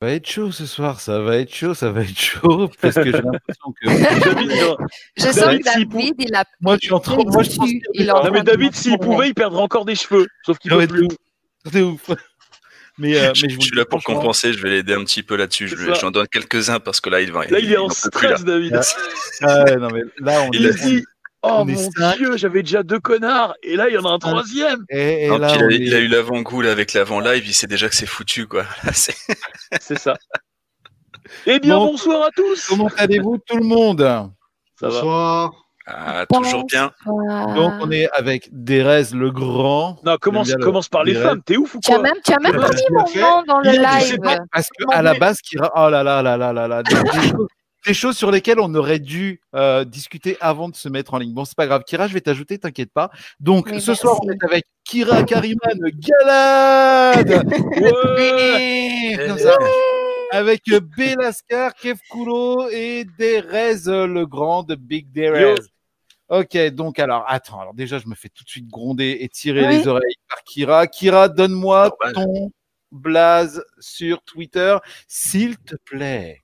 Ça va être chaud ce soir, ça va être chaud, ça va être chaud, parce que j'ai l'impression que. je sens que David, il a. Moi, je suis en train. Moi, je pense non, mais David, s'il pouvait, il perdrait encore des cheveux. Sauf qu'il peut plus. C'est ouf. Mais, euh, je, mais je, suis là pour compenser, je vais l'aider un petit peu là-dessus. J'en donne quelques-uns parce que là, il va. Là, il, est en stress, David. Ah, ouais, non, mais là, on il est, Oh mon dieu, j'avais déjà deux connards et là il y en a un troisième. Et, et non, là, il, a, est... il, a, eu l'avant-goût avec l'avant live, il sait déjà que c'est foutu quoi. c'est ça. Eh bien bon, bonsoir à tous. Comment allez-vous tout le monde? Ça Bonsoir. Ah, toujours bien. Donc on est avec Derez le Grand. Non, commence, commence par les femmes, t'es ouf ou quoi Tu as même, tu as même pas mis mon nom dans le live. Pas, parce qu'à la base, Kira, oh là là là là là là, des, choses, sur lesquelles on aurait dû euh, discuter avant de se mettre en ligne. Bon, c'est pas grave. Kira, je vais t'ajouter, t'inquiète pas. Donc ce merci. soir, on est avec Kira Kariman Galad. Ouais. Comme ça. Avec Belascar, Kev Kulo et Derez le Grand de Big Derez. Ok, donc alors, attends, alors déjà, je me fais tout de suite gronder et tirer Oui. les oreilles par Kira. Kira, donne-moi ton blaze sur Twitter, s'il te plaît.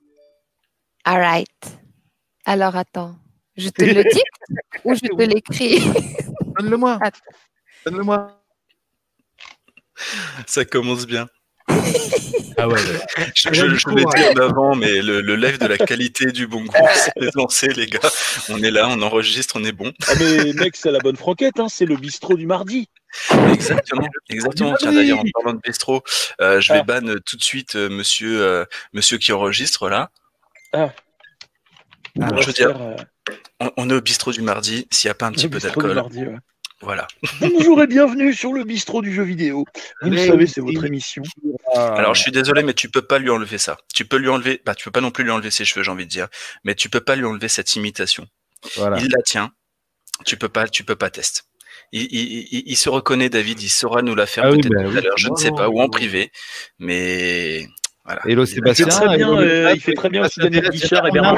All right. Alors attends, je te le dis ou je te l'écris? Donne-le-moi. Donne-le-moi. Ça commence bien. Ah ouais, Je, je, je l'ai dit en avant, mais le, le live de la qualité du bon goût, c'est lancé, les gars. On est là, on enregistre, on est bon. Ah mais mec, c'est la bonne franquette, hein, c'est le bistrot du mardi. Exactement, exactement. Tiens, d'ailleurs, en parlant de bistrot, euh, je vais Ah. ban tout de suite euh, monsieur, euh, monsieur qui enregistre là. Ah. Alors, On je va veux dire, faire, euh, on, on est au bistrot du mardi. S'il n'y a pas un petit le peu d'alcool, ouais. voilà. Bonjour et bienvenue sur le bistrot du jeu vidéo. Vous le savez, c'est votre émission. Alors, je suis désolé, mais tu peux pas lui enlever ça. Tu peux lui enlever, bah, tu peux pas non plus lui enlever ses cheveux, j'ai envie de dire, mais tu peux pas lui enlever cette imitation. Voilà. Il la tient. Tu peux pas, tu peux pas tester. Il, il, il, il se reconnaît, David. Il saura nous la faire Ah oui, peut-être bah tout à l'heure. Je ne sais non, pas, ou non. en privé. Mais voilà. Hello Il fait Sébastien. très bien, euh, il fait très bien aussi Daniel. Guichard et Bernard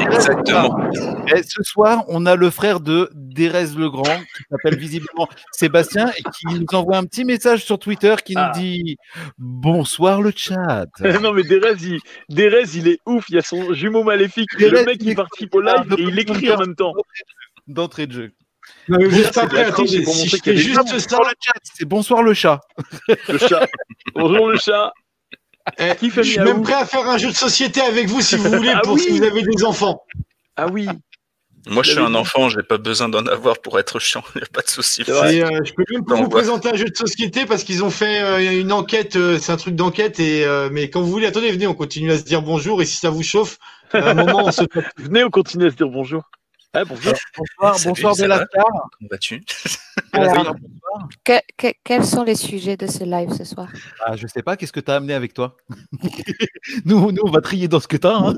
Exactement. Et ce soir, on a le frère de Derez le Grand, qui s'appelle visiblement Sébastien, et qui nous envoie un petit message sur Twitter qui nous Ah. dit Bonsoir le chat. non mais Derez il, Derez, il est ouf, il y a son jumeau maléfique. Derez, le mec il participe au live et il écrit en même temps. D'entrée de jeu. Non, mais juste c'est après, de la triche, c'est attendez, pour si montrer je qu'il y a fais des juste gens. ça, Bonsoir le chat, c'est bonsoir le chat. Le chat. Bonjour le chat. Eh, Qui fait je suis même prêt à faire un jeu de société avec vous si vous voulez, Ah pour oui. si vous avez des enfants. Ah oui. Moi, je suis un enfant. J'ai pas besoin d'en avoir pour être chiant. Il n'y a pas de souci. Euh, je peux même pas vous présenter un jeu de société parce qu'ils ont fait euh, une enquête, euh, c'est un truc d'enquête, et euh, mais quand vous voulez, attendez, venez, on continue à se dire bonjour, et si ça vous chauffe, à un moment, on se Venez, on continue à se dire bonjour. Ah, bonjour. Bonsoir, Salut, bonsoir ça va Belascar. Combattu. Alors, Belascar, bonsoir. que- que- quels sont les sujets de ce live ce soir? Ah, je sais pas, qu'est-ce que tu as amené avec toi? Nous, nous, on va trier dans ce que tu as.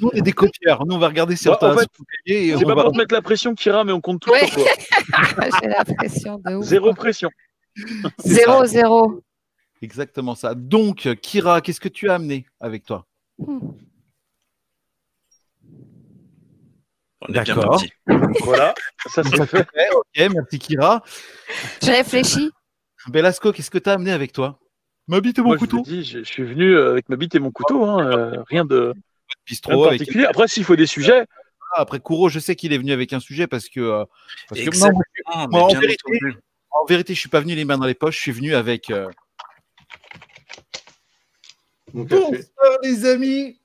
Nous, on est des copieurs. Nous, on va regarder sur Bah, ta en fait, C'est on pas va- pour te mettre la pression, Kira, mais on compte tout Ouais. sur toi. J'ai l'impression de ouf. Zéro pression. Zéro, ça. zéro. Exactement ça. Donc, Kira, qu'est-ce que tu as amené avec toi? Hmm. On est bien D'accord. parti. Voilà, ça c'est fait. Ok, merci Kira. Je réfléchis. Belasco, qu'est-ce que tu as amené avec toi? Ma bite et mon Moi, couteau? je, je suis venu euh, avec ma bite et mon couteau, hein, euh, rien de, avec. particulier. Après, s'il faut des sujets, Ah, Après Kouro, je sais qu'il est venu avec un sujet parce que. euh, parce que- non, mais en vérité, en vérité, je suis pas venu les mains dans les poches. Je suis venu avec. euh. Bonsoir les amis,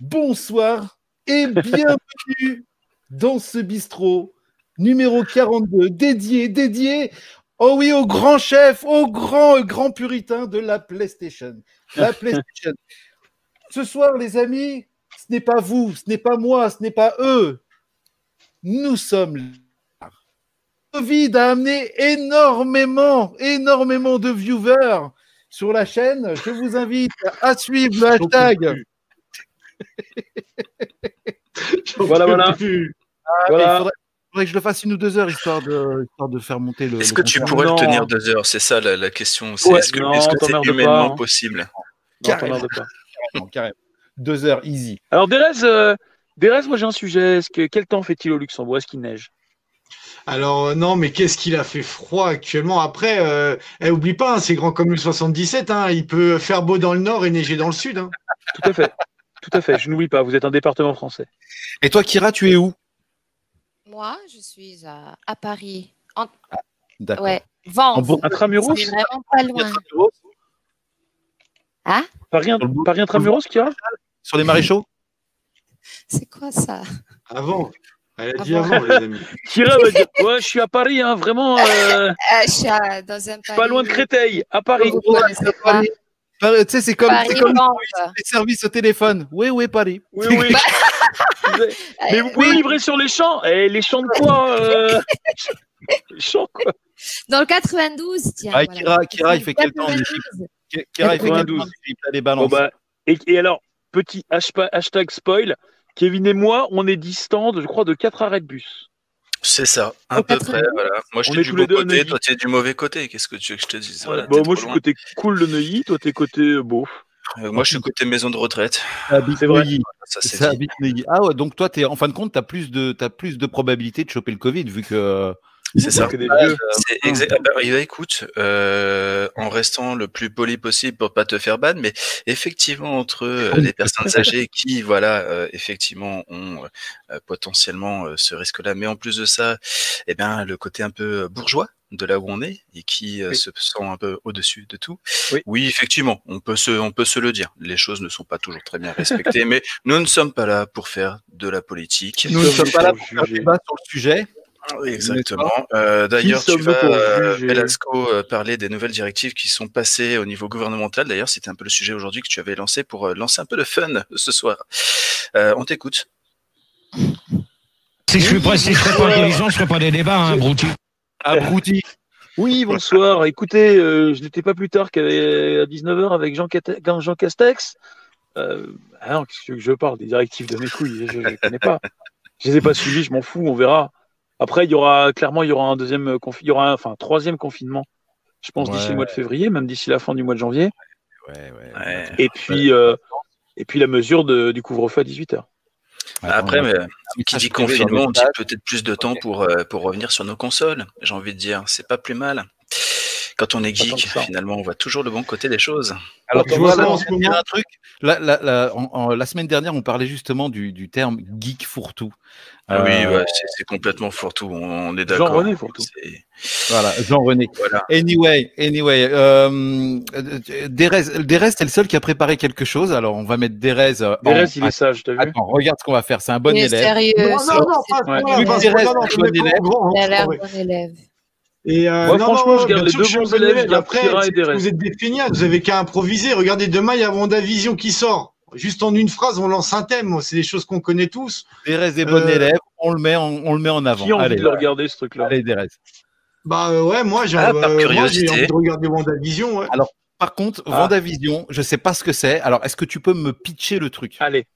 bonsoir et bienvenue dans ce bistrot numéro 42 dédié, dédié, oh oui, au grand chef, au grand, grand puritain de la PlayStation. La PlayStation. Ce soir les amis, ce n'est pas vous, ce n'est pas moi, ce n'est pas eux. Nous sommes là. Covid a amené énormément, énormément de viewers sur la chaîne. Je vous invite à suivre le hashtag. Voilà, voilà. plus. Ah, Voilà. Il faudrait, faudrait que je le fasse une ou deux heures histoire de, histoire de faire monter le. Est-ce que tu pourrais Non. le tenir deux heures? C'est ça la, la question. Ouais, est-ce que c'est humainement hein. possible? Non, Carrément. t'emmerdes pas. Carrément, carrément. Deux heures, easy. Alors, Derez, euh, Derez, moi j'ai un sujet. Est-ce que, quel temps fait-il au Luxembourg? Est-ce qu'il neige? Alors euh, non, mais qu'est-ce qu'il a fait froid actuellement? Après, euh, eh, oublie pas, hein, c'est grand comme le 77. Hein, il peut faire beau dans le nord et neiger dans le sud. Hein. Tout à fait. Tout à fait. Je n'oublie pas. Vous êtes un département français. Et toi, Kira, tu es où? Moi, je suis à, à Paris. En... D'accord. Ouais, En Vence. Bourgogne. Intramuros C'est vraiment pas loin. Paris, bout- Paris Intramuros, Kira? Sur les maréchaux? C'est quoi ça? Avant. Elle a dit Avant. avant, les amis. Kira va dire Ouais, je suis à Paris, hein, vraiment. euh, Euh, Je suis à- dans un je suis pas loin de Paris- Créteil, à Paris. Vous Paris, Tu sais, c'est comme, Paris comme les services au téléphone. Oui, oui, Paris. Oui, oui. Mais vous pouvez Oui, livrer sur les champs Eh, les champs de quoi euh... Les champs, quoi Dans le 92, tiens. Ah, voilà. Kira, Kira, il fait quel temps, 92. Kira, il fait quel 92. temps Philippe, t'as les Bon, balances bah, et, et alors, petit hashtag, hashtag spoil Kevin et moi, on est distants, de, je crois, de 4 arrêts de bus. C'est ça, à peu 80. près. Voilà. Moi, je suis du bon côté, toi, tu es du mauvais côté. Qu'est-ce que tu veux que je te dise? Voilà, Bon, t'es moi, je suis côté cool de Neuilly, toi, t'es côté euh, beauf. Euh, Moi, je suis côté maison de retraite. Habite c'est vrai. Neuilly. Ça, c'est Ça habite Neuilly. Ah ouais, donc toi, es, en fin de compte, tu as plus de, t'as plus de probabilité de choper le Covid vu que. C'est ça. que des vieux. C'est exact. Ah bah, eh ben, écoute, euh, en restant le plus poli possible pour pas te faire ban, mais effectivement entre euh, les personnes âgées qui, voilà, euh, effectivement ont euh, potentiellement euh, ce risque-là, mais en plus de ça, eh bien le côté un peu bourgeois de là où on est et qui euh, Oui. se sent un peu au-dessus de tout. Oui. effectivement, on peut se, on peut se le dire. Les choses ne sont pas toujours très bien respectées, mais nous ne sommes pas là pour faire de la politique. Nous ne sommes pas là pour faire débat sur le sujet. Exactement. Euh, D'ailleurs, tu vas, pour euh, Velasco, euh, parler des nouvelles directives qui sont passées au niveau gouvernemental. D'ailleurs, c'était un peu le sujet aujourd'hui que tu avais lancé pour euh, lancer un peu de fun ce soir. Euh, on t'écoute. Si je suis prêt, si je serais pas intelligent, je ferais pas des débats, hein, Brouti. Abruti. Oui, bonsoir. Écoutez, euh, je n'étais pas plus tard qu'à 19h avec Jean, Cate- Jean Castex. Euh, ah non, qu'est-ce que je parle Des directives de mes couilles, je ne les connais pas. Je les ai pas suivies, je m'en fous, on verra. Après, il y aura clairement, il y aura un deuxième confi- il y aura un, enfin, un troisième confinement. Je pense d'ici le mois de février, même d'ici la fin du mois de janvier. Ouais, ouais. Ouais. Et puis, euh, et puis la mesure de- du couvre-feu à 18h. Après, mais, qui message dit confinement, on dit peut-être plus de temps pour, euh, pour revenir sur nos consoles. J'ai envie de dire, c'est pas plus mal. Quand on est geek, finalement, on voit toujours le bon côté des choses. Alors, Je tu vois vois, ça en ce moment. un truc. La, la, la, en- en- la semaine dernière, on parlait justement du, du terme geek fourre-tout. Ah oui, Euh, ouais, c'est complètement fourre-tout. On est d'accord. Jean-René Fourtou. C'est- Voilà, Jean-René. Voilà. Anyway, anyway. Euh, Derez, Derez, c'est le seul qui a préparé quelque chose. Alors, on va mettre Derez. euh, en- Derez, il est sage, t'as vu Attends, regarde ce qu'on va faire. C'est un bon Il est élève. sérieux. Non, non, non, pas, Ouais. bon élève. Et euh, Moi, non, franchement, non, je garde les deux bons bon élèves, je garde Après, Kira et c'est- Derez. vous êtes des feignasses, vous avez qu'à improviser. Regardez, demain, il y a Vendavision qui sort. Juste en une phrase, on lance un thème. C'est des choses qu'on connaît tous. Derez est bon Euh, élève. On le met en, on le met en avant. Qui a envie Allez, de le regarder, ce truc-là? Allez, Derez. Bah euh, ouais, moi j'ai Ah, par euh, envie de regarder Vendavision. Ouais. Par contre, Ah. Vendavision, je sais pas ce que c'est. Alors, est-ce que tu peux me pitcher le truc? Allez.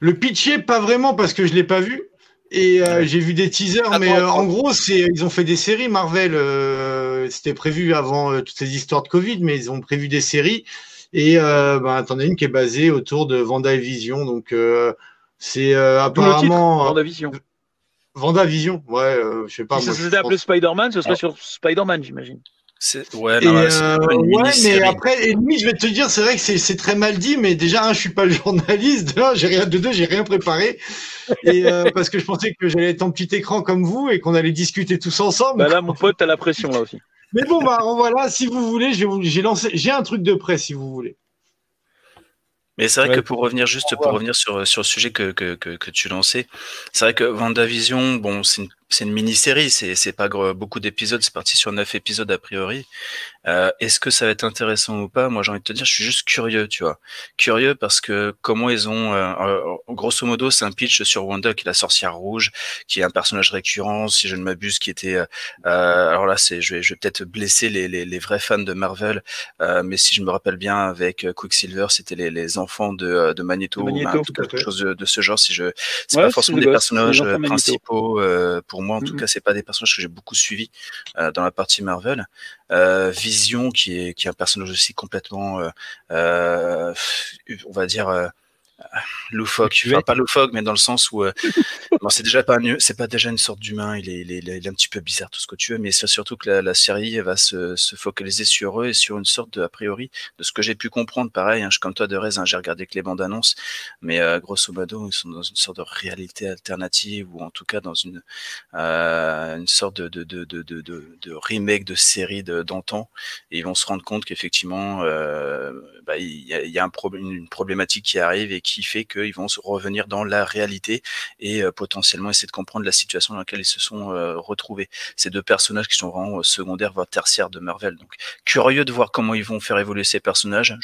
Le pitcher, pas vraiment parce que je l'ai pas vu. Et euh, j'ai vu des teasers, Attends, mais euh, en gros, c'est ils ont fait des séries Marvel. euh, C'était prévu avant euh, toutes ces histoires de Covid, mais ils ont prévu des séries. Et euh, bah, t'en as une qui est basée autour de Vendavision, donc euh, c'est euh, apparemment Vendavision. Vendavision. Ouais, euh, je sais pas. si moi, ça je s'était appelé Spider-Man, ce serait sur Spider-Man, j'imagine. Ouais, non, euh, ouais, mais après, et limite, je vais te dire, c'est vrai que c'est très mal dit, mais déjà, un, je suis pas le journaliste, de un, j'ai rien, de deux, j'ai rien préparé, et euh, parce que je pensais que j'allais être en petit écran comme vous et qu'on allait discuter tous ensemble. Bah là, mon pote, t'as la pression, là aussi. Mais bon, bah voilà, si vous voulez, j'ai lancé, j'ai un truc de près, si vous voulez. Mais c'est vrai Ouais. que pour revenir juste pour revenir sur, sur le sujet que, que, que, que tu lançais, c'est vrai que WandaVision, bon, c'est une, c'est une mini-série, c'est c'est pas beaucoup d'épisodes, c'est parti sur neuf épisodes a priori. Euh, Est-ce que ça va être intéressant ou pas? Moi, j'ai envie de te dire, je suis juste curieux, tu vois. Curieux parce que comment ils ont, euh, grosso modo, c'est un pitch sur Wanda qui est la sorcière rouge, qui est un personnage récurrent, si je ne m'abuse, qui était, euh, euh, alors là, c'est, je vais, je vais peut-être blesser les, les, les vrais fans de Marvel, euh, mais si je me rappelle bien, avec euh, Quicksilver, c'était les, les enfants de, de Magneto, De ou Magneto, tout quelque chose de, de ce genre. Si je, c'est Ouais, pas forcément des personnages principaux. euh, pour moi, en tout cas, c'est pas des personnages que j'ai beaucoup suivis euh, dans la partie Marvel. Euh, Vision, qui est qui est un personnage aussi complètement, euh, on va dire. Loufoque, enfin pas loufoque, mais dans le sens où euh, Bon, c'est déjà pas c'est pas déjà une sorte d'humain. Il est, il, est, il est un petit peu bizarre, tout ce que tu veux, mais c'est surtout que la, la série va se, se focaliser sur eux et sur une sorte de, a priori, de ce que j'ai pu comprendre. Pareil, hein, je, comme toi, de hein, j'ai regardé que les bandes annonces, mais euh, grosso modo, ils sont dans une sorte de réalité alternative ou en tout cas dans une, euh, une sorte de, de, de, de, de, remake de série de- d'antan. Et ils vont se rendre compte qu'effectivement, euh, bah, il y a, il y a un problème, une problématique qui arrive et qui fait qu'ils vont se revenir dans la réalité et euh, potentiellement essayer de comprendre la situation dans laquelle ils se sont euh, retrouvés. Ces deux personnages qui sont vraiment euh, secondaires voire tertiaires de Marvel. Donc curieux de voir comment ils vont faire évoluer ces personnages.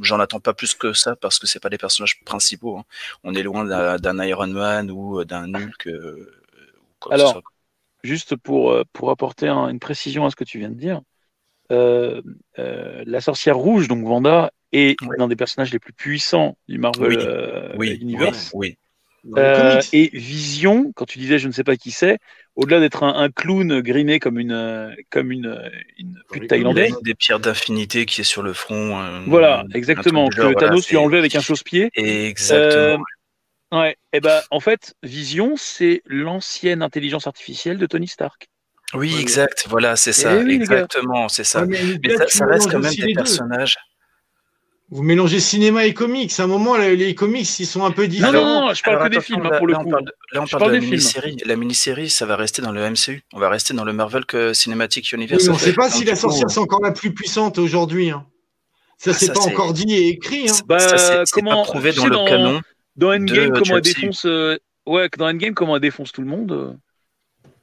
J'en attends pas plus que ça parce que c'est pas les personnages principaux. hein. On est loin d'un Iron Man ou d'un Hulk. euh, quoi Alors, soit. Juste pour, pour apporter un- une précision à ce que tu viens de dire, euh, euh, la sorcière rouge, donc Wanda, est Ouais. l'un des personnages les plus puissants du Marvel Oui, euh, oui, Universe. oui, Euh, et Vision, quand tu disais je ne sais pas qui c'est, au-delà d'être un, un clown grimé comme une, comme une, une pute les Il a thaïlandaise, des pierres d'infinité qui est sur le front. euh, voilà, exactement, que genre, voilà, Thanos lui a enlevé avec un chausse-pied. Exactement. Euh, ouais, et ben en fait, Vision, c'est l'ancienne intelligence artificielle de Tony Stark. Oui, exact. Voilà, c'est ça. oui, les gars. Exactement, c'est ça. Ouais, mais ça, ça reste quand même des deux. Vous mélangez cinéma et comics. À un moment, les comics, ils sont un peu Non, différents. non, non, je parle Alors, que des films hein, là, pour le là, coup. On parle, là, on Je parle parle de la mini-série. La mini-série, ça va rester dans le MCU. On va rester dans le Marvel Cinematic Universe. on ne sait pas si la sorcière, c'est encore la plus puissante aujourd'hui. hein. Ça, Ah, c'est pas encore dit et écrit. hein. Bah, ça, comment- pas prouvé dans le dans- canon. Dans Endgame, de comment elle défonce. euh, Ouais, que dans Endgame, comment elle défonce tout le monde.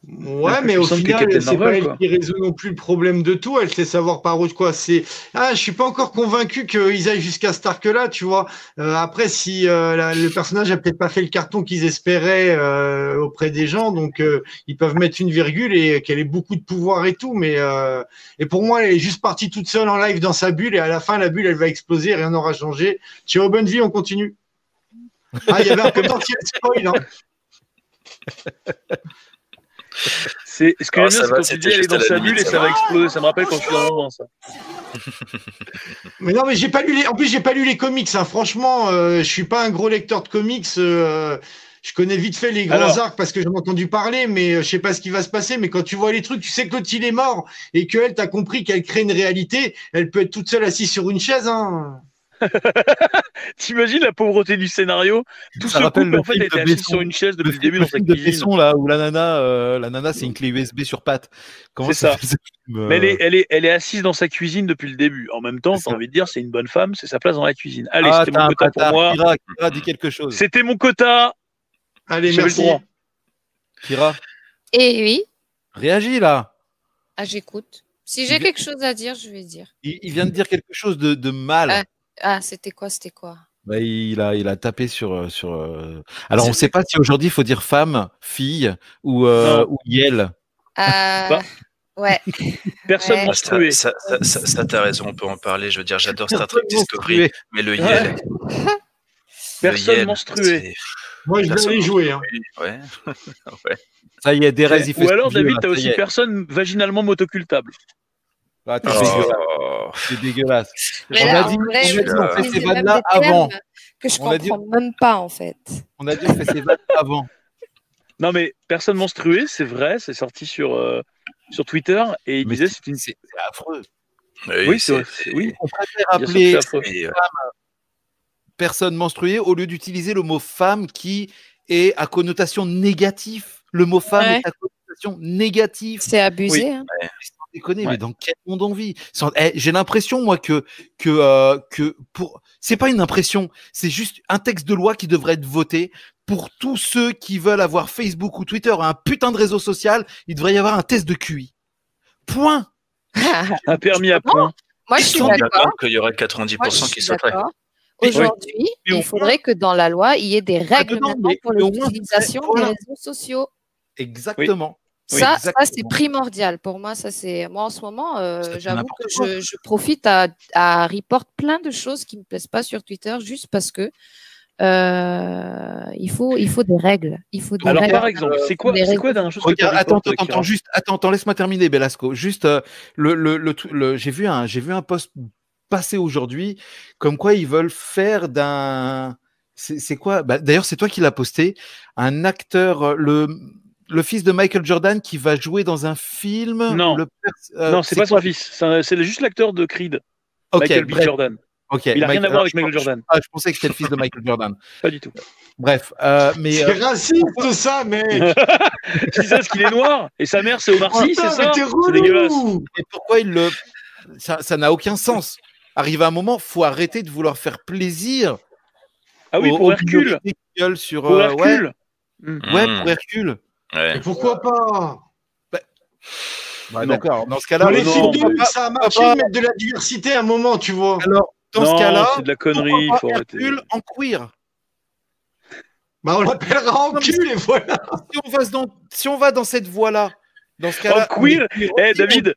Ouais, mais au final, c'est pas elle quoi. qui résout non plus le problème de tout. Elle sait savoir par où quoi. C'est ah, je suis pas encore convaincu qu'ils aillent jusqu'à ce arc-là, tu vois. Euh, après, si euh, la- le personnage a peut-être pas fait le carton qu'ils espéraient euh, auprès des gens, donc euh, ils peuvent mettre une virgule et qu'elle ait beaucoup de pouvoir et tout. Mais euh, et pour moi, elle est juste partie toute seule en live dans sa bulle et à la fin, la bulle, elle va exploser, rien n'aura changé. Ciao, bonne vie, on continue. Ah, il y avait un potentiel spoil. Hein. C'est ce que j'aime ça bien, c'est va, quand tu c'était dis elle est juste à dans sa limite, bulle et ça va. exploser. Ça me rappelle quand je suis dans le ça. Mais non, mais j'ai pas lu les. En plus, j'ai pas lu les comics. hein. Franchement, euh, je suis pas un gros lecteur de comics. euh, je connais vite fait les grands Alors. arcs parce que j'en ai entendu parler, mais euh, je sais pas ce qui va se passer. Mais quand tu vois les trucs, tu sais que l'autre il est mort et que elle, t'as compris qu'elle crée une réalité. Elle peut être toute seule assise sur une chaise. Hein. T'imagines la pauvreté du scénario? Tout Ça ce rappelle couple, le en fait, film était de assis Besson. sur une chaise depuis Le, le, début film- dans sa le film de cuisine. Besson, là, où la nana, euh, la nana, c'est une clé USB sur patte. Comment C'est ça. euh, Mais elle est, elle, est, elle est assise dans sa cuisine depuis le début. En même temps, ça. envie de dire, c'est une bonne femme, c'est sa place dans la cuisine. Allez, ah, c'était mon quota pour moi. Kira, Kira, dis quelque chose. C'était mon quota. Allez, merci. Kira, Et oui, réagis là. ah, j'écoute. Si j'ai quelque chose à dire, je vais dire. Il, il vient de dire quelque chose de, de mal. Ah. Ah, c'était quoi, c'était quoi? Bah, il, a, il a tapé sur. euh, sur euh, Alors, on ne sait pas si aujourd'hui il faut dire femme, fille ou, euh, ou yel. Euh. Ouais. Personne Ouais. Ah, ça, ça, ça, ça, ça, t'as raison, on peut en parler. Je veux dire, j'adore Star Trek Discovery, mais le Ouais. Yel. Personne c'est- Moi, je vais aller jouer. Hein. Ouais. ouais. Ça y est, il fait Ou alors, David, t'as aussi y personne vaginalement motocultable. Ah, t'es Oh. dégueulasse, t'es dégueulasse. Mais On là, a dit- vrai, on a dit, je- on fait je ces vannes-là avant. Que je On a dit- comprends même pas, en fait. On a dit on fait ses vannes avant. Non, mais personne menstruée, c'est vrai, c'est sorti sur, euh, sur Twitter et il Mais disait c'est c'est une. c'est affreux. Oui, c'est Oui, On préfère appeler euh, personne menstruée au lieu d'utiliser le mot femme qui est à connotation négative. Le mot femme Ouais. est à connotation négative. C'est abusé. hein. Sans déconner, Ouais. mais dans quel monde on vit? Sans- eh, J'ai l'impression, moi, que, que, euh, que pour. C'est pas une impression, c'est juste un texte de loi qui devrait être voté pour tous ceux qui veulent avoir Facebook ou Twitter, un putain de réseau social. Il devrait y avoir un test de QI. Point. Un permis à point. Moi, je suis d'accord. qu'il y aurait Moi, 90% je qui. Oui. Aujourd'hui, il faudrait que dans la loi, il y ait des règles maintenant mais- pour l'utilisation des réseaux sociaux. Exactement. Ça, ça c'est primordial pour moi. Ça, c'est moi en ce moment. euh, J'avoue que je, je profite à, à report plein de choses qui me plaisent pas sur Twitter juste parce que euh, il faut il faut des règles. Il faut des Alors, règles. par exemple, c'est quoi, c'est quoi la dernière chose que Regarde, t'as attends, attends, attends, juste, attends, attends, laisse-moi terminer, Belasco. Juste, euh, le, le, le, j'ai vu un, j'ai vu un post passer aujourd'hui, comme quoi ils veulent faire d'un, C'est quoi? Bah, D'ailleurs, c'est toi qui l'as posté. Un acteur, le, le fils de Michael Jordan qui va jouer dans un film. Non. le euh, non, c'est pas son fils. C'est juste l'acteur de Creed, Michael B. bref, Jordan. Il a rien à Michael- voir avec je- Michael Jordan. ah, je pensais que c'était le fils de Michael Jordan. Pas du tout. Bref, euh, mais C'est euh, raciste, ça, mec Tu sais ce qu'il est noir et sa mère c'est Omar Sy, c'est ça C'est dégueulasse. et pourquoi il le. Ça n'a aucun sens. Arrive un moment, faut arrêter de vouloir faire plaisir. Ah oui, aux- pour aux Hercule. minorités qui gueulent sur, Pour euh, ouais, Hercule. Hmm. ouais, Mmh. pour Hercule. Ouais. Pourquoi pas Bah, Non. D'accord. Dans ce cas-là, les non, films ça a marché de mettre de la diversité à un moment, tu vois. Alors, dans non, ce cas-là, c'est de la connerie, faut arrêter. Hercule en queer. Bah, on l'appellera en cul, et voilà. Si on va dans, si on va dans cette voie-là, dans ce cas-là, En queer on est Eh, David,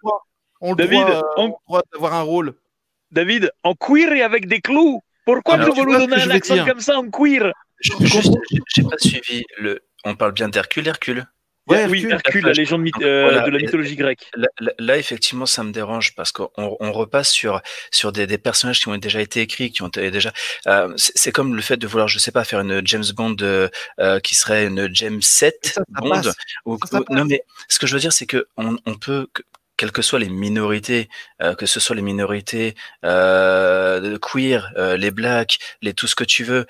on le David, euh, en- on a le droit d'avoir un rôle. David, en queer et avec des clous. Pourquoi Alors, lui ce donner un accent comme ça en queer Je- j'ai pas suivi le. On parle bien d'Hercule, Hercule. Ouais, Oui, Hercule. Hercule, la légende myth- euh, Voilà. de la mythologie grecque. Là, effectivement, ça me dérange parce qu'on on repasse sur sur des, des personnages qui ont déjà été écrits, qui ont déjà. euh, c'est c'est comme le fait de vouloir, je sais pas, faire une James Bond euh, euh, qui serait une James 7 Ça, ça Bond. ou- Ça, ça ou- non, mais ce que je veux dire, c'est que on, on peut, quelles que soient les minorités, euh, que ce soit les minorités euh, queer, euh, les blacks, les tout ce que tu veux,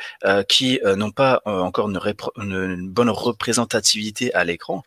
qui n'ont pas encore une bonne représentativité à l'écran.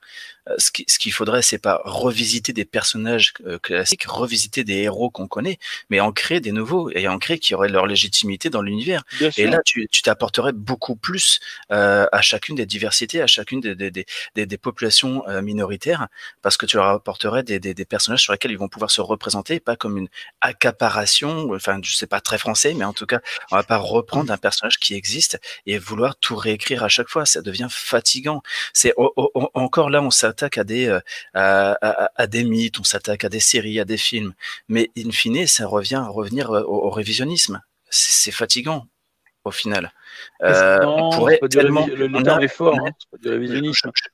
Euh, ce qui- ce qu'il faudrait, c'est pas revisiter des personnages euh, classiques, revisiter des héros qu'on connaît, mais en créer des nouveaux et en créer qui auraient leur légitimité dans l'univers. Et sûr. là, tu t'apporterais beaucoup plus euh, à chacune des diversités, à chacune des, des, des, des, populations euh, minoritaires, parce que tu leur apporterais des, des, des personnages sur lesquels ils vont pouvoir se représenter, pas comme une accaparation, enfin, je sais pas très français, mais en tout cas, on va pas reprendre un personnage qui existe et vouloir tout réécrire à chaque fois. Ça devient fatigant. C'est o- o- o- encore là, on s'attaque à des euh, à, à- à des mythes, on s'attaque à des séries, à des films, mais in fine, ça revient à revenir euh, au, au révisionnisme. C'est fatigant au final. Euh, non, on pourrait tellement, le, le terme est fort, hein,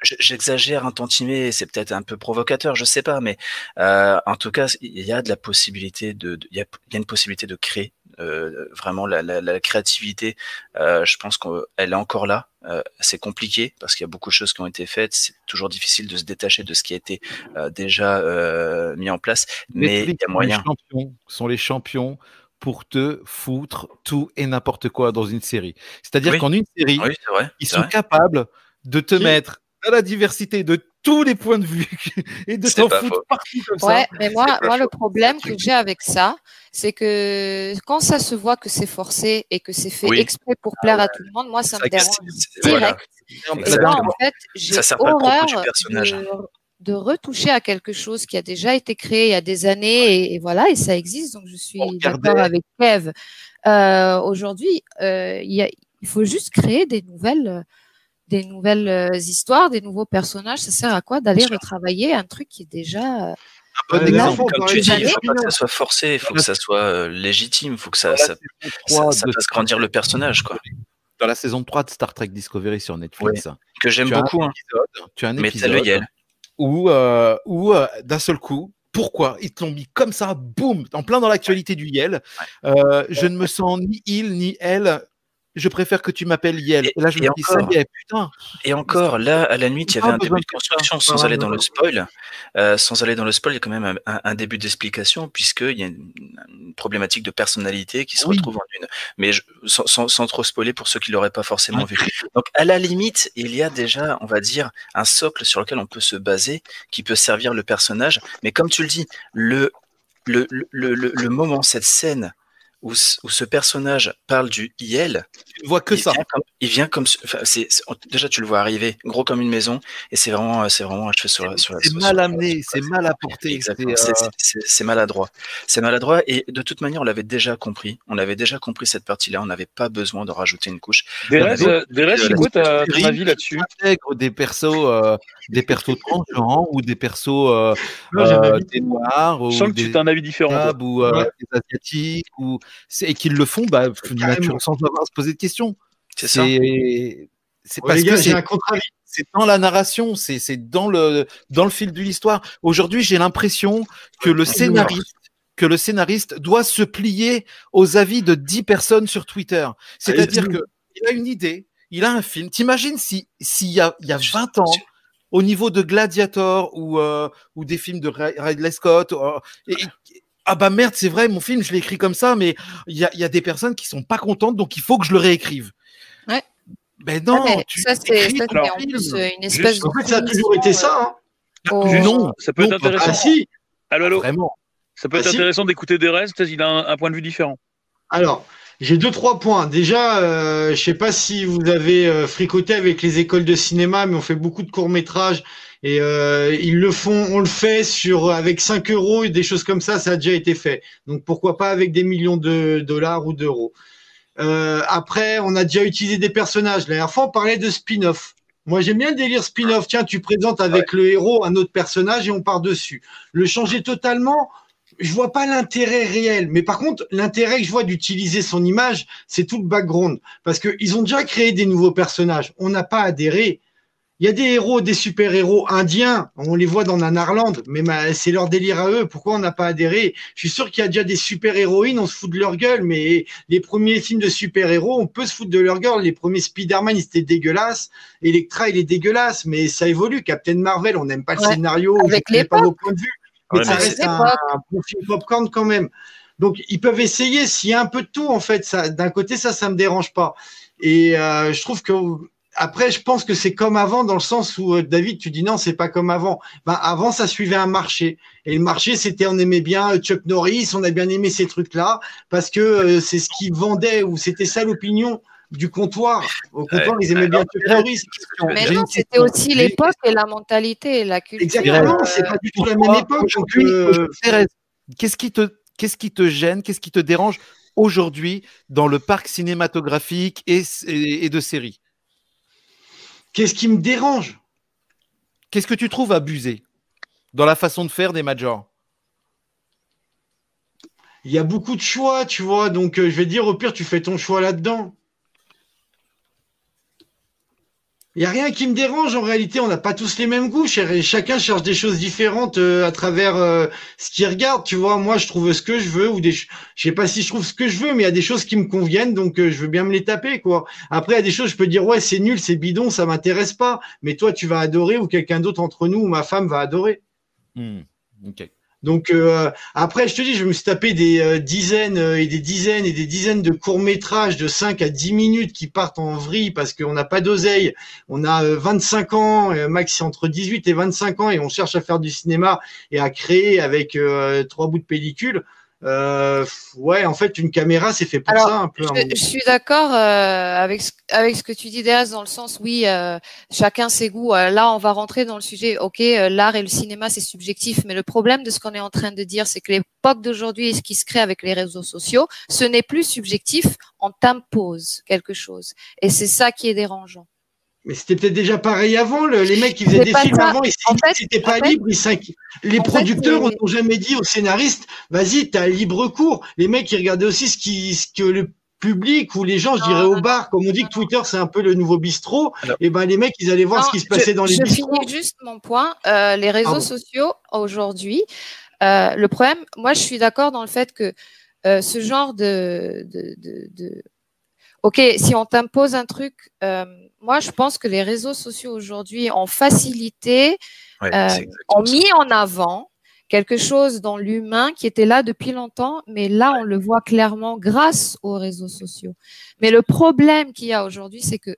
J'exagère un tantinet, c'est peut-être un peu provocateur, je sais pas, mais euh, en tout cas, il y a de la possibilité de, il y, a, il y a une possibilité de créer euh, vraiment la, la, la créativité. Je pense qu'elle est encore là. Euh, c'est compliqué parce qu'il y a beaucoup de choses qui ont été faites. C'est toujours difficile de se détacher de ce qui a été euh, déjà euh, mis en place, mais il y a sont moyen. Les champions, sont les champions pour te foutre tout et n'importe quoi dans une série. C'est-à-dire Oui. qu'en une série, Oui, c'est vrai. ils sont vrai. capables de te mettre à la diversité de tous les points de vue et de pas foutre partout comme Ouais, ça. mais moi, moi le problème que j'ai avec ça, c'est que quand ça se voit que c'est forcé et que c'est fait Oui. exprès pour plaire à tout le monde, moi, ça C'est me dérange voilà. direct. La Et moi, en fait, j'ai Ça horreur de, de retoucher à quelque chose qui a déjà été créé il y a des années et, et voilà, et ça existe. Donc, je suis d'accord avec Kev. Euh, Aujourd'hui, euh, il faut juste créer des nouvelles, des nouvelles euh, histoires, des nouveaux personnages. Ça sert à quoi d'aller retravailler un truc qui est déjà. euh, Bon Euh, exemple. Comme tu dis, il faut pas que ça soit forcé, il faut que ça soit euh, légitime, il faut que ça, ça, saison ça, 3 ça de fasse Star- grandir le personnage, quoi. Dans la saison 3 de Star Trek Discovery sur Netflix, Que j'aime Tu as un beaucoup, hein. épisode, tu as un Mais t'as épisode le Yel. où, euh, où euh, d'un seul coup, pourquoi ils te l'ont mis comme ça, boum, en plein dans l'actualité du Yel. Euh, je ne me sens ni il ni elle. Je préfère que tu m'appelles Yel. Et- Et, là, je me dis, ça y est, putain. Et encore, là, à la nuit, il y avait un début de construction, sans aller dans le spoil. Euh, sans aller dans le spoil, il y a quand même un, un- un début d'explication, puisqu'il y a une, une problématique de personnalité qui se Oui. retrouve en une. Mais je- sans, sans- sans trop spoiler pour ceux qui l'auraient pas forcément vu. Donc, à la limite, il y a déjà, on va dire, un socle sur lequel on peut se baser, qui peut servir le personnage. Mais comme tu le dis, le, le, le, le, le moment, cette scène où, ce- où ce personnage parle du IL, Tu ne vois que il ça. Vient comme, il vient comme, enfin, déjà tu le vois arriver, gros comme une maison, et c'est vraiment, euh, c'est vraiment un cheveu sur la, sur la- C'est mal sur- amené, c'est mal apporté. Exactement. c'est, C'est, euh, c'est- maladroit. C'est maladroit et de toute manière, on l'avait déjà compris. On avait déjà compris cette partie-là. On n'avait pas besoin de rajouter une couche. Euh, Derez, c'est quoi ta- ton avis là-dessus intègre des persos, euh, des persos transgenres ou des persos euh, euh, avis. des noirs ou Je sens que des tu as un avis différent. ou euh, des asiatiques ou et qu'ils le font bah, nature, sans avoir à se poser de questions. C'est ça. C'est parce gars, que c'est dans la narration, c'est dans le dans le fil de l'histoire. Aujourd'hui, j'ai l'impression que le scénariste que le scénariste doit se plier aux avis de 10 personnes sur Twitter. C'est-à-dire Allez-y. que il a une idée, il a un film. T'imagines si s'il y a, il y a 20 ans, au niveau de Gladiator ou, euh, ou des films de Ray- Ridley Scott, euh, et- et- ah bah merde, c'est vrai, mon film, je l'ai écrit comme ça, mais il y a, il y a des personnes qui sont pas contentes, donc il faut que je le réécrive. Ouais. Ben non, tu ça, c'est euh, une espèce de. En fait, ça a toujours été ça. Hein. Oh. Non, Ça peut être intéressant. Ah si. Allô, allô. Vraiment. Ça peut être Ah, si. intéressant d'écouter des restes, il a un, un point de vue différent. Alors, j'ai deux trois points. Déjà, euh, je sais pas si vous avez euh, fricoté avec les écoles de cinéma, mais on fait beaucoup de courts métrages et euh, ils le font, on le fait sur avec 5 euros et des choses comme ça, ça a déjà été fait. Donc pourquoi pas avec des millions de dollars ou d'euros. Euh, après, on a déjà utilisé des personnages. La dernière fois, on parlait de spin-off. Moi, j'aime bien le délire spin-off. Tiens, tu présentes avec le héros un autre personnage et on part dessus. Le changer totalement, je vois pas l'intérêt réel. Mais par contre, l'intérêt que je vois d'utiliser son image, c'est tout le background. Parce qu'ils ont déjà créé des nouveaux personnages. On n'a pas adhéré. Il y a des héros, des super-héros indiens. On les voit dans Nanarland, mais ma- c'est leur délire à eux. Pourquoi on n'a pas adhéré? Je suis sûr qu'il y a déjà des super-héroïnes, on se fout de leur gueule. Mais les premiers films de super-héros, on peut se foutre de leur gueule. Les premiers Spider-Man, ils étaient dégueulasses. Electra, il est dégueulasse, mais ça évolue. Captain Marvel, on n'aime pas le Ouais. scénario, Avec je connais pas vos points de vue. Mais Ouais, ça mais reste un, un bon film popcorn quand même. Donc ils peuvent essayer s'il y a un peu de tout en fait. Ça, d'un côté ça, ça me dérange pas. Et euh, je trouve que après, je pense que c'est comme avant dans le sens où euh, David, tu dis non, c'est pas comme avant. Ben, avant, ça suivait un marché. Et le marché, c'était on aimait bien euh, Chuck Norris, on a bien aimé ces trucs-là parce que euh, c'est ce qui vendait ou c'était ça l'opinion du comptoir. Au comptoir, ils aimaient bien Chuck Norris. Mais non, c'était aussi l'époque et la mentalité et la culture. Exactement, c'est pas du tout la même époque. Euh, Qu'est-ce qui te, qu'est-ce qui te gêne, qu'est-ce qui te dérange aujourd'hui dans le parc cinématographique et, et- et de séries? Qu'est-ce qui me dérange? Qu'est-ce que tu trouves abusé dans la façon de faire des majors? Il y a beaucoup de choix, tu vois. Donc, euh, je vais dire, au pire, tu fais ton choix là-dedans. Il n'y a rien qui me dérange. En réalité, on n'a pas tous les mêmes goûts. Ch- Chacun cherche des choses différentes euh, à travers euh, ce qu'il regarde. Tu vois, moi, je trouve ce que je veux ou des. Je sais pas si je trouve ce que je veux, mais il y a des choses qui me conviennent, donc euh, je veux bien me les taper, quoi. Après, il y a des choses, je peux dire ouais, c'est nul, c'est bidon, ça m'intéresse pas. Mais toi, tu vas adorer ou quelqu'un d'autre entre nous ou ma femme va adorer. Hmm. Donc euh, après, je te dis, je me suis tapé des euh, dizaines euh, et des dizaines et des dizaines de courts métrages de 5 à 10 minutes qui partent en vrille parce qu'on n'a pas d'oseille. On a euh, 25 ans, max entre 18 et 25 ans et on cherche à faire du cinéma et à créer avec trois bouts de pellicule. Euh, ouais, en fait, une caméra, c'est fait pour Alors, ça un peu. moment. Je, je suis d'accord euh, avec, ce- avec ce que tu dis, Déaz, dans le sens, oui, euh, chacun ses goûts. Euh, là, on va rentrer dans le sujet, ok, euh, l'art et le cinéma, c'est subjectif, mais le problème de ce qu'on est en train de dire, c'est que l'époque d'aujourd'hui et ce qui se crée avec les réseaux sociaux, ce n'est plus subjectif, on t'impose quelque chose. Et c'est ça qui est dérangeant. Mais c'était peut-être déjà pareil avant. le- les mecs qui faisaient des films ça. avant, ils En fait- c'était pas en fait- libre. Ils s'inqui- les producteurs n'ont jamais dit aux scénaristes, vas-y, t'as libre cours. Les mecs, ils regardaient aussi ce, qui, ce que le public ou les gens, je dirais non, au bar, comme on dit que Twitter, c'est un peu le nouveau bistrot. Alors- Et ben, les mecs, ils allaient voir Non, ce qui se passait je, dans les je bistrots. finis juste mon point. Euh, les réseaux Pardon. sociaux aujourd'hui, euh, le problème, moi, je suis d'accord dans le fait que euh, ce genre de, de, de, de- ok, si on t'impose un truc, euh, moi, je pense que les réseaux sociaux aujourd'hui ont facilité, Ouais, Euh, ont ça. mis en avant quelque chose dans l'humain qui était là depuis longtemps, mais là, on le voit clairement grâce aux réseaux sociaux. Mais le problème qu'il y a aujourd'hui, c'est que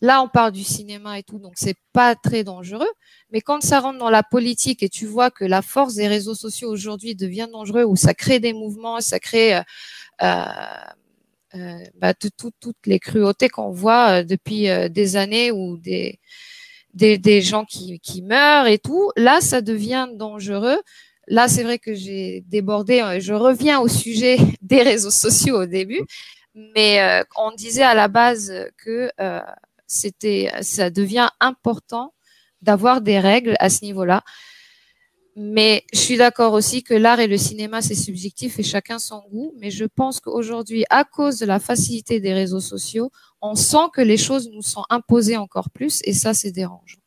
là, on parle du cinéma et tout, donc c'est pas très dangereux. Mais quand ça rentre dans la politique et tu vois que la force des réseaux sociaux aujourd'hui devient dangereux, où ça crée des mouvements, ça crée euh, euh, bah, tout- tout- toutes les cruautés qu'on voit euh, depuis euh, des années ou des, des, des gens qui, qui meurent et tout, là, ça devient dangereux. Là, c'est vrai que j'ai débordé. euh, Je reviens au sujet des réseaux sociaux au début, mais euh, on disait à la base que euh, c'était, ça devient important d'avoir des règles à ce niveau-là. Mais je suis d'accord aussi que l'art et le cinéma, c'est subjectif et chacun son goût. Mais je pense qu'aujourd'hui, à cause de la facilité des réseaux sociaux, on sent que les choses nous sont imposées encore plus et ça, c'est dérangeant.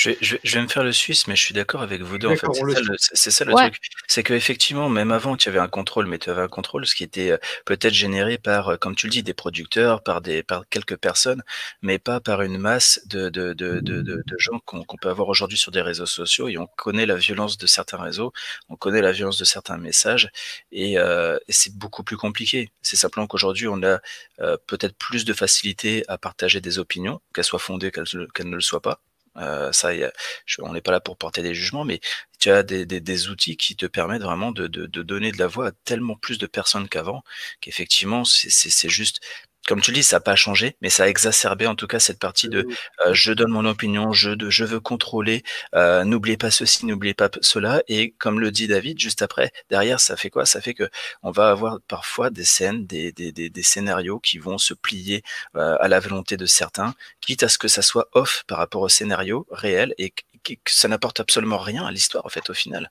Je vais, je, vais, je vais me faire le suisse, mais je suis d'accord avec vous deux. En fait, le c'est ça le, c'est- c'est ça le Ouais. truc. C'est qu'effectivement, même avant, tu avais un contrôle, mais tu avais un contrôle, ce qui était euh, peut-être généré par, euh, comme tu le dis, des producteurs, par des, par quelques personnes, mais pas par une masse de, de, de, de, de, de gens qu'on peut avoir aujourd'hui sur des réseaux sociaux. Et on connaît la violence de certains réseaux, on connaît la violence de certains messages, et, euh, et c'est beaucoup plus compliqué. C'est simplement qu'aujourd'hui, on a euh, peut-être plus de facilité à partager des opinions, qu'elles soient fondées, qu'elles qu'elles ne le soient pas. Euh, ça, y a- on n'est pas là pour porter des jugements, mais tu as des, des, outils qui te permettent vraiment de, de, donner de la voix à tellement plus de personnes qu'avant, qu'effectivement, c'est juste, comme tu le dis, ça n'a pas changé, mais ça a exacerbé en tout cas cette partie de euh, je donne mon opinion, je, de, je veux contrôler, euh, n'oubliez pas ceci, n'oubliez pas cela, et comme le dit David, juste après, derrière, ça fait quoi? Ça fait que on va avoir parfois des scènes, des, des, des, des scénarios qui vont se plier euh, à la volonté de certains, quitte à ce que ça soit off par rapport au scénario réel et que, ça n'apporte absolument rien à l'histoire en fait au final.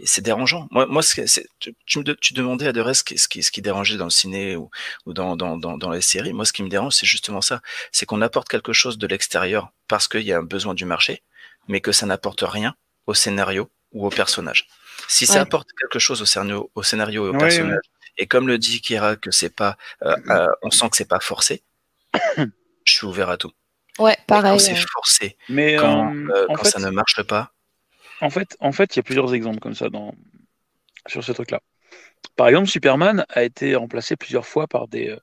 Et c'est dérangeant. Moi, moi, tu, tu me tu demandais à de reste ce qui, ce qui, ce qui dérangeait dans le ciné ou, ou dans, dans, dans, dans les séries. Moi, ce qui me dérange, c'est justement ça. C'est qu'on apporte quelque chose de l'extérieur parce qu'il y a un besoin du marché, mais que ça n'apporte rien au scénario ou au personnage. Si ça apporte quelque chose au scénario, au scénario et au Ouais, personnage, et comme le dit Kira, que c'est pas, euh, euh, on sent que c'est pas forcé, je suis ouvert à tout. Ouais, Mais quand pareil. c'est forcé, Mais quand, euh, euh, quand fait, ça ne marche pas, en fait, en fait, il y a plusieurs exemples comme ça dans sur ce truc-là. Par exemple, Superman a été remplacé plusieurs fois par des.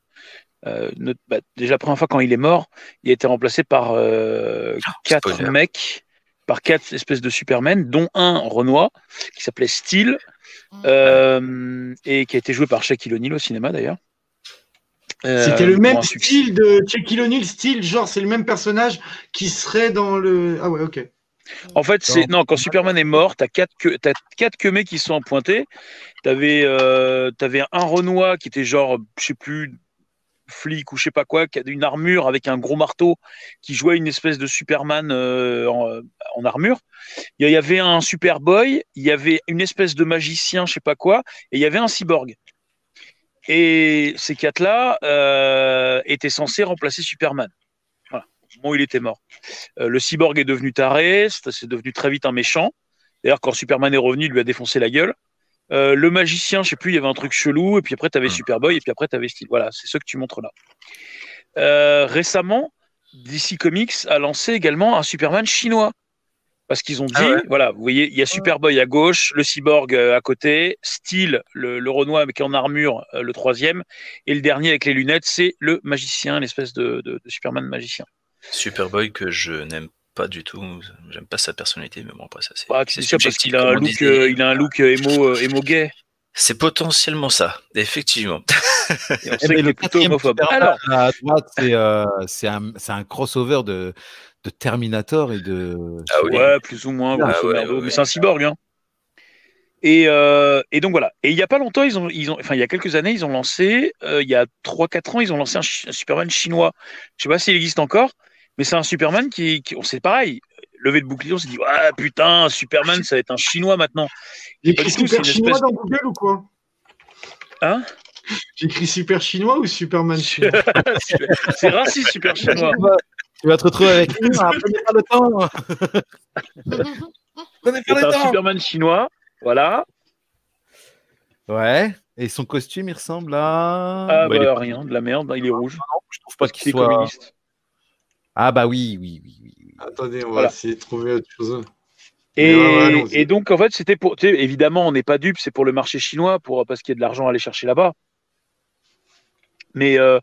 euh, notre- bah, déjà, la première fois quand il est mort, il a été remplacé par euh, quatre spoiler. mecs, par quatre espèces de Superman, dont un Renoir qui s'appelait Steel Mm. euh, et qui a été joué par Shaquille O'Neal au cinéma d'ailleurs. Euh, C'était le pour même style de Shaquille O'Neal, style genre c'est le même personnage qui serait dans le. Ah ouais, ok. En fait, c'est non quand Superman est mort, t'as quatre que t'as quatre queumés qui sont pointés. T'avais euh, t'avais un Renoir qui était genre je sais plus flic ou je sais pas quoi, qui a une armure avec un gros marteau, qui jouait une espèce de Superman euh, en, en armure. Il y avait un Superboy, il y avait une espèce de magicien, je sais pas quoi, et il y avait un cyborg. Et ces quatre-là euh, étaient censés remplacer Superman. Voilà, au moment où il était mort. Euh, le cyborg est devenu taré, c'est devenu très vite un méchant. D'ailleurs, quand Superman est revenu, il lui a défoncé la gueule. Euh, le magicien, je sais plus, il y avait un truc chelou, et puis après, tu avais Mm. Superboy, et puis après, tu avais Steel. Voilà, c'est ce que tu montres là. Euh, récemment, DC Comics a lancé également un Superman chinois. Parce qu'ils ont dit, Ah ouais. voilà, vous voyez, il y a Superboy à gauche, le cyborg euh, à côté, Steel, le, le Renoir qui est en armure, euh, le troisième, et le dernier avec les lunettes, c'est le magicien, l'espèce de, de- de Superman magicien. Superboy que je n'aime pas du tout, j'aime pas sa personnalité, mais bon après ça c'est Bah, parce qu'il a, un look, euh, il a un look euh, émo, euh, émo gay. C'est potentiellement ça, effectivement. Et on Eh sait qu'il le est plutôt homophobe. Alors, à droite, c'est euh, c'est un, c'est un crossover de, de Terminator et de. Ah oui. Ouais, plus ou moins, Ah ouais, ouais, mais c'est un cyborg. Hein. Et, euh, et donc voilà. Et il y a pas longtemps, ils ont, ils ont, enfin il y a quelques années, ils ont lancé, euh, il y a 3-4 ans, ils ont lancé un, Superman chinois. Je sais pas s'il existe encore, mais c'est un Superman qui, qui c'est pareil. Levé de bouclier, on s'est dit, ouais, putain, Superman, ça va être un chinois maintenant. Tout, super une chinois espèce- dans Google ou quoi? Hein? J'ai écrit super chinois ou Superman chinois? C'est raciste, super chinois. Tu vas- te retrouver avec. Ah, prenez pas le temps. Prenez pas C'est le un temps. Superman chinois. Voilà. Ouais. Et son costume, il ressemble à. Ah, Bah, est bah, rien, de la merde, il est rouge. Je trouve pas qu'il est soit. communiste. Ah bah oui, oui, oui, oui. oui. Attendez, on va Voilà. essayer de trouver autre chose. Et, Ouais, ouais, allons-y. et donc, en fait, c'était pour. tu sais, évidemment, on n'est pas dupe, c'est pour le marché chinois, pour, parce qu'il y a de l'argent à aller chercher là-bas. Mais, euh,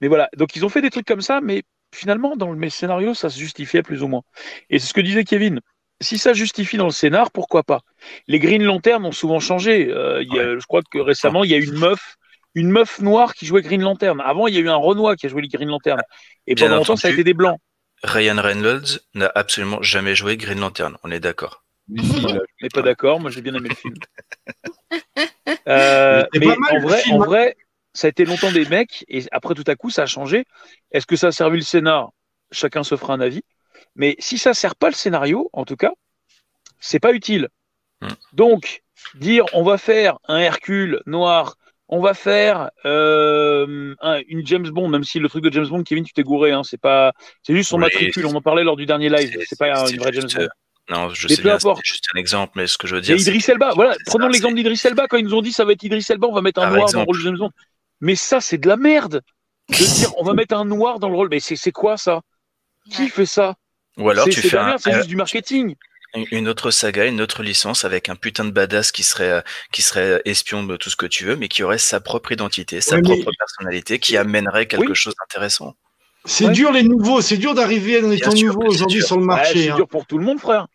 mais voilà. Donc, ils ont fait des trucs comme ça, mais finalement, dans le scénario, ça se justifiait plus ou moins. Et c'est ce que disait Kevin. Si ça justifie dans le scénar, pourquoi pas? Les Green Lantern ont souvent changé. Euh, il y a- Je crois que récemment, il y a une meuf, une meuf noire qui jouait Green Lantern. Avant, il y a eu un Renoir qui a joué les Green Lantern. Et Bien pendant longtemps, ça a été des blancs. Ryan Reynolds n'a absolument jamais joué Green Lantern, on est d'accord. Mais mais pas d'accord. Moi, j'ai bien aimé le film. Euh, mais pas mal, en le vrai, film, en hein. vrai, ça a été longtemps des mecs, et après tout à coup, ça a changé. Est-ce que ça a servi le scénar Chacun se fera un avis. Mais si ça sert pas le scénario, en tout cas, c'est pas utile. Hmm. Donc, dire on va faire un Hercule noir on va faire euh, un- une James Bond, même si le truc de James Bond, Kevin, tu t'es gouré, hein, c'est pas, c'est juste son Oui, matricule. On en parlait lors du dernier live. C'est pas une vraie James Bond. euh, Non, je Mais sais bien, c'est juste un exemple, mais ce que je veux dire. c'est Idriss Elba. Voilà, prenons l'exemple d'Idriss Elba. Quand ils nous ont dit ça va être Idriss Elba, on va mettre un Par noir dans le rôle de James Bond. Mais ça, c'est de la merde. De dire, on va mettre un noir dans le rôle. Mais c'est quoi ça? Qui fait ça? Ou alors C'est tu fais un- c'est euh, juste du marketing. une autre saga, une autre licence avec un putain de badass qui serait euh, qui serait espion de tout ce que tu veux, mais qui aurait sa propre identité, sa Ouais, mais- propre personnalité, qui amènerait quelque Oui. chose d'intéressant. C'est Ouais. dur les nouveaux, c'est dur d'arriver dans les temps nouveaux aujourd'hui sur le Ouais, marché. c'est hein. dur pour tout le monde, frère.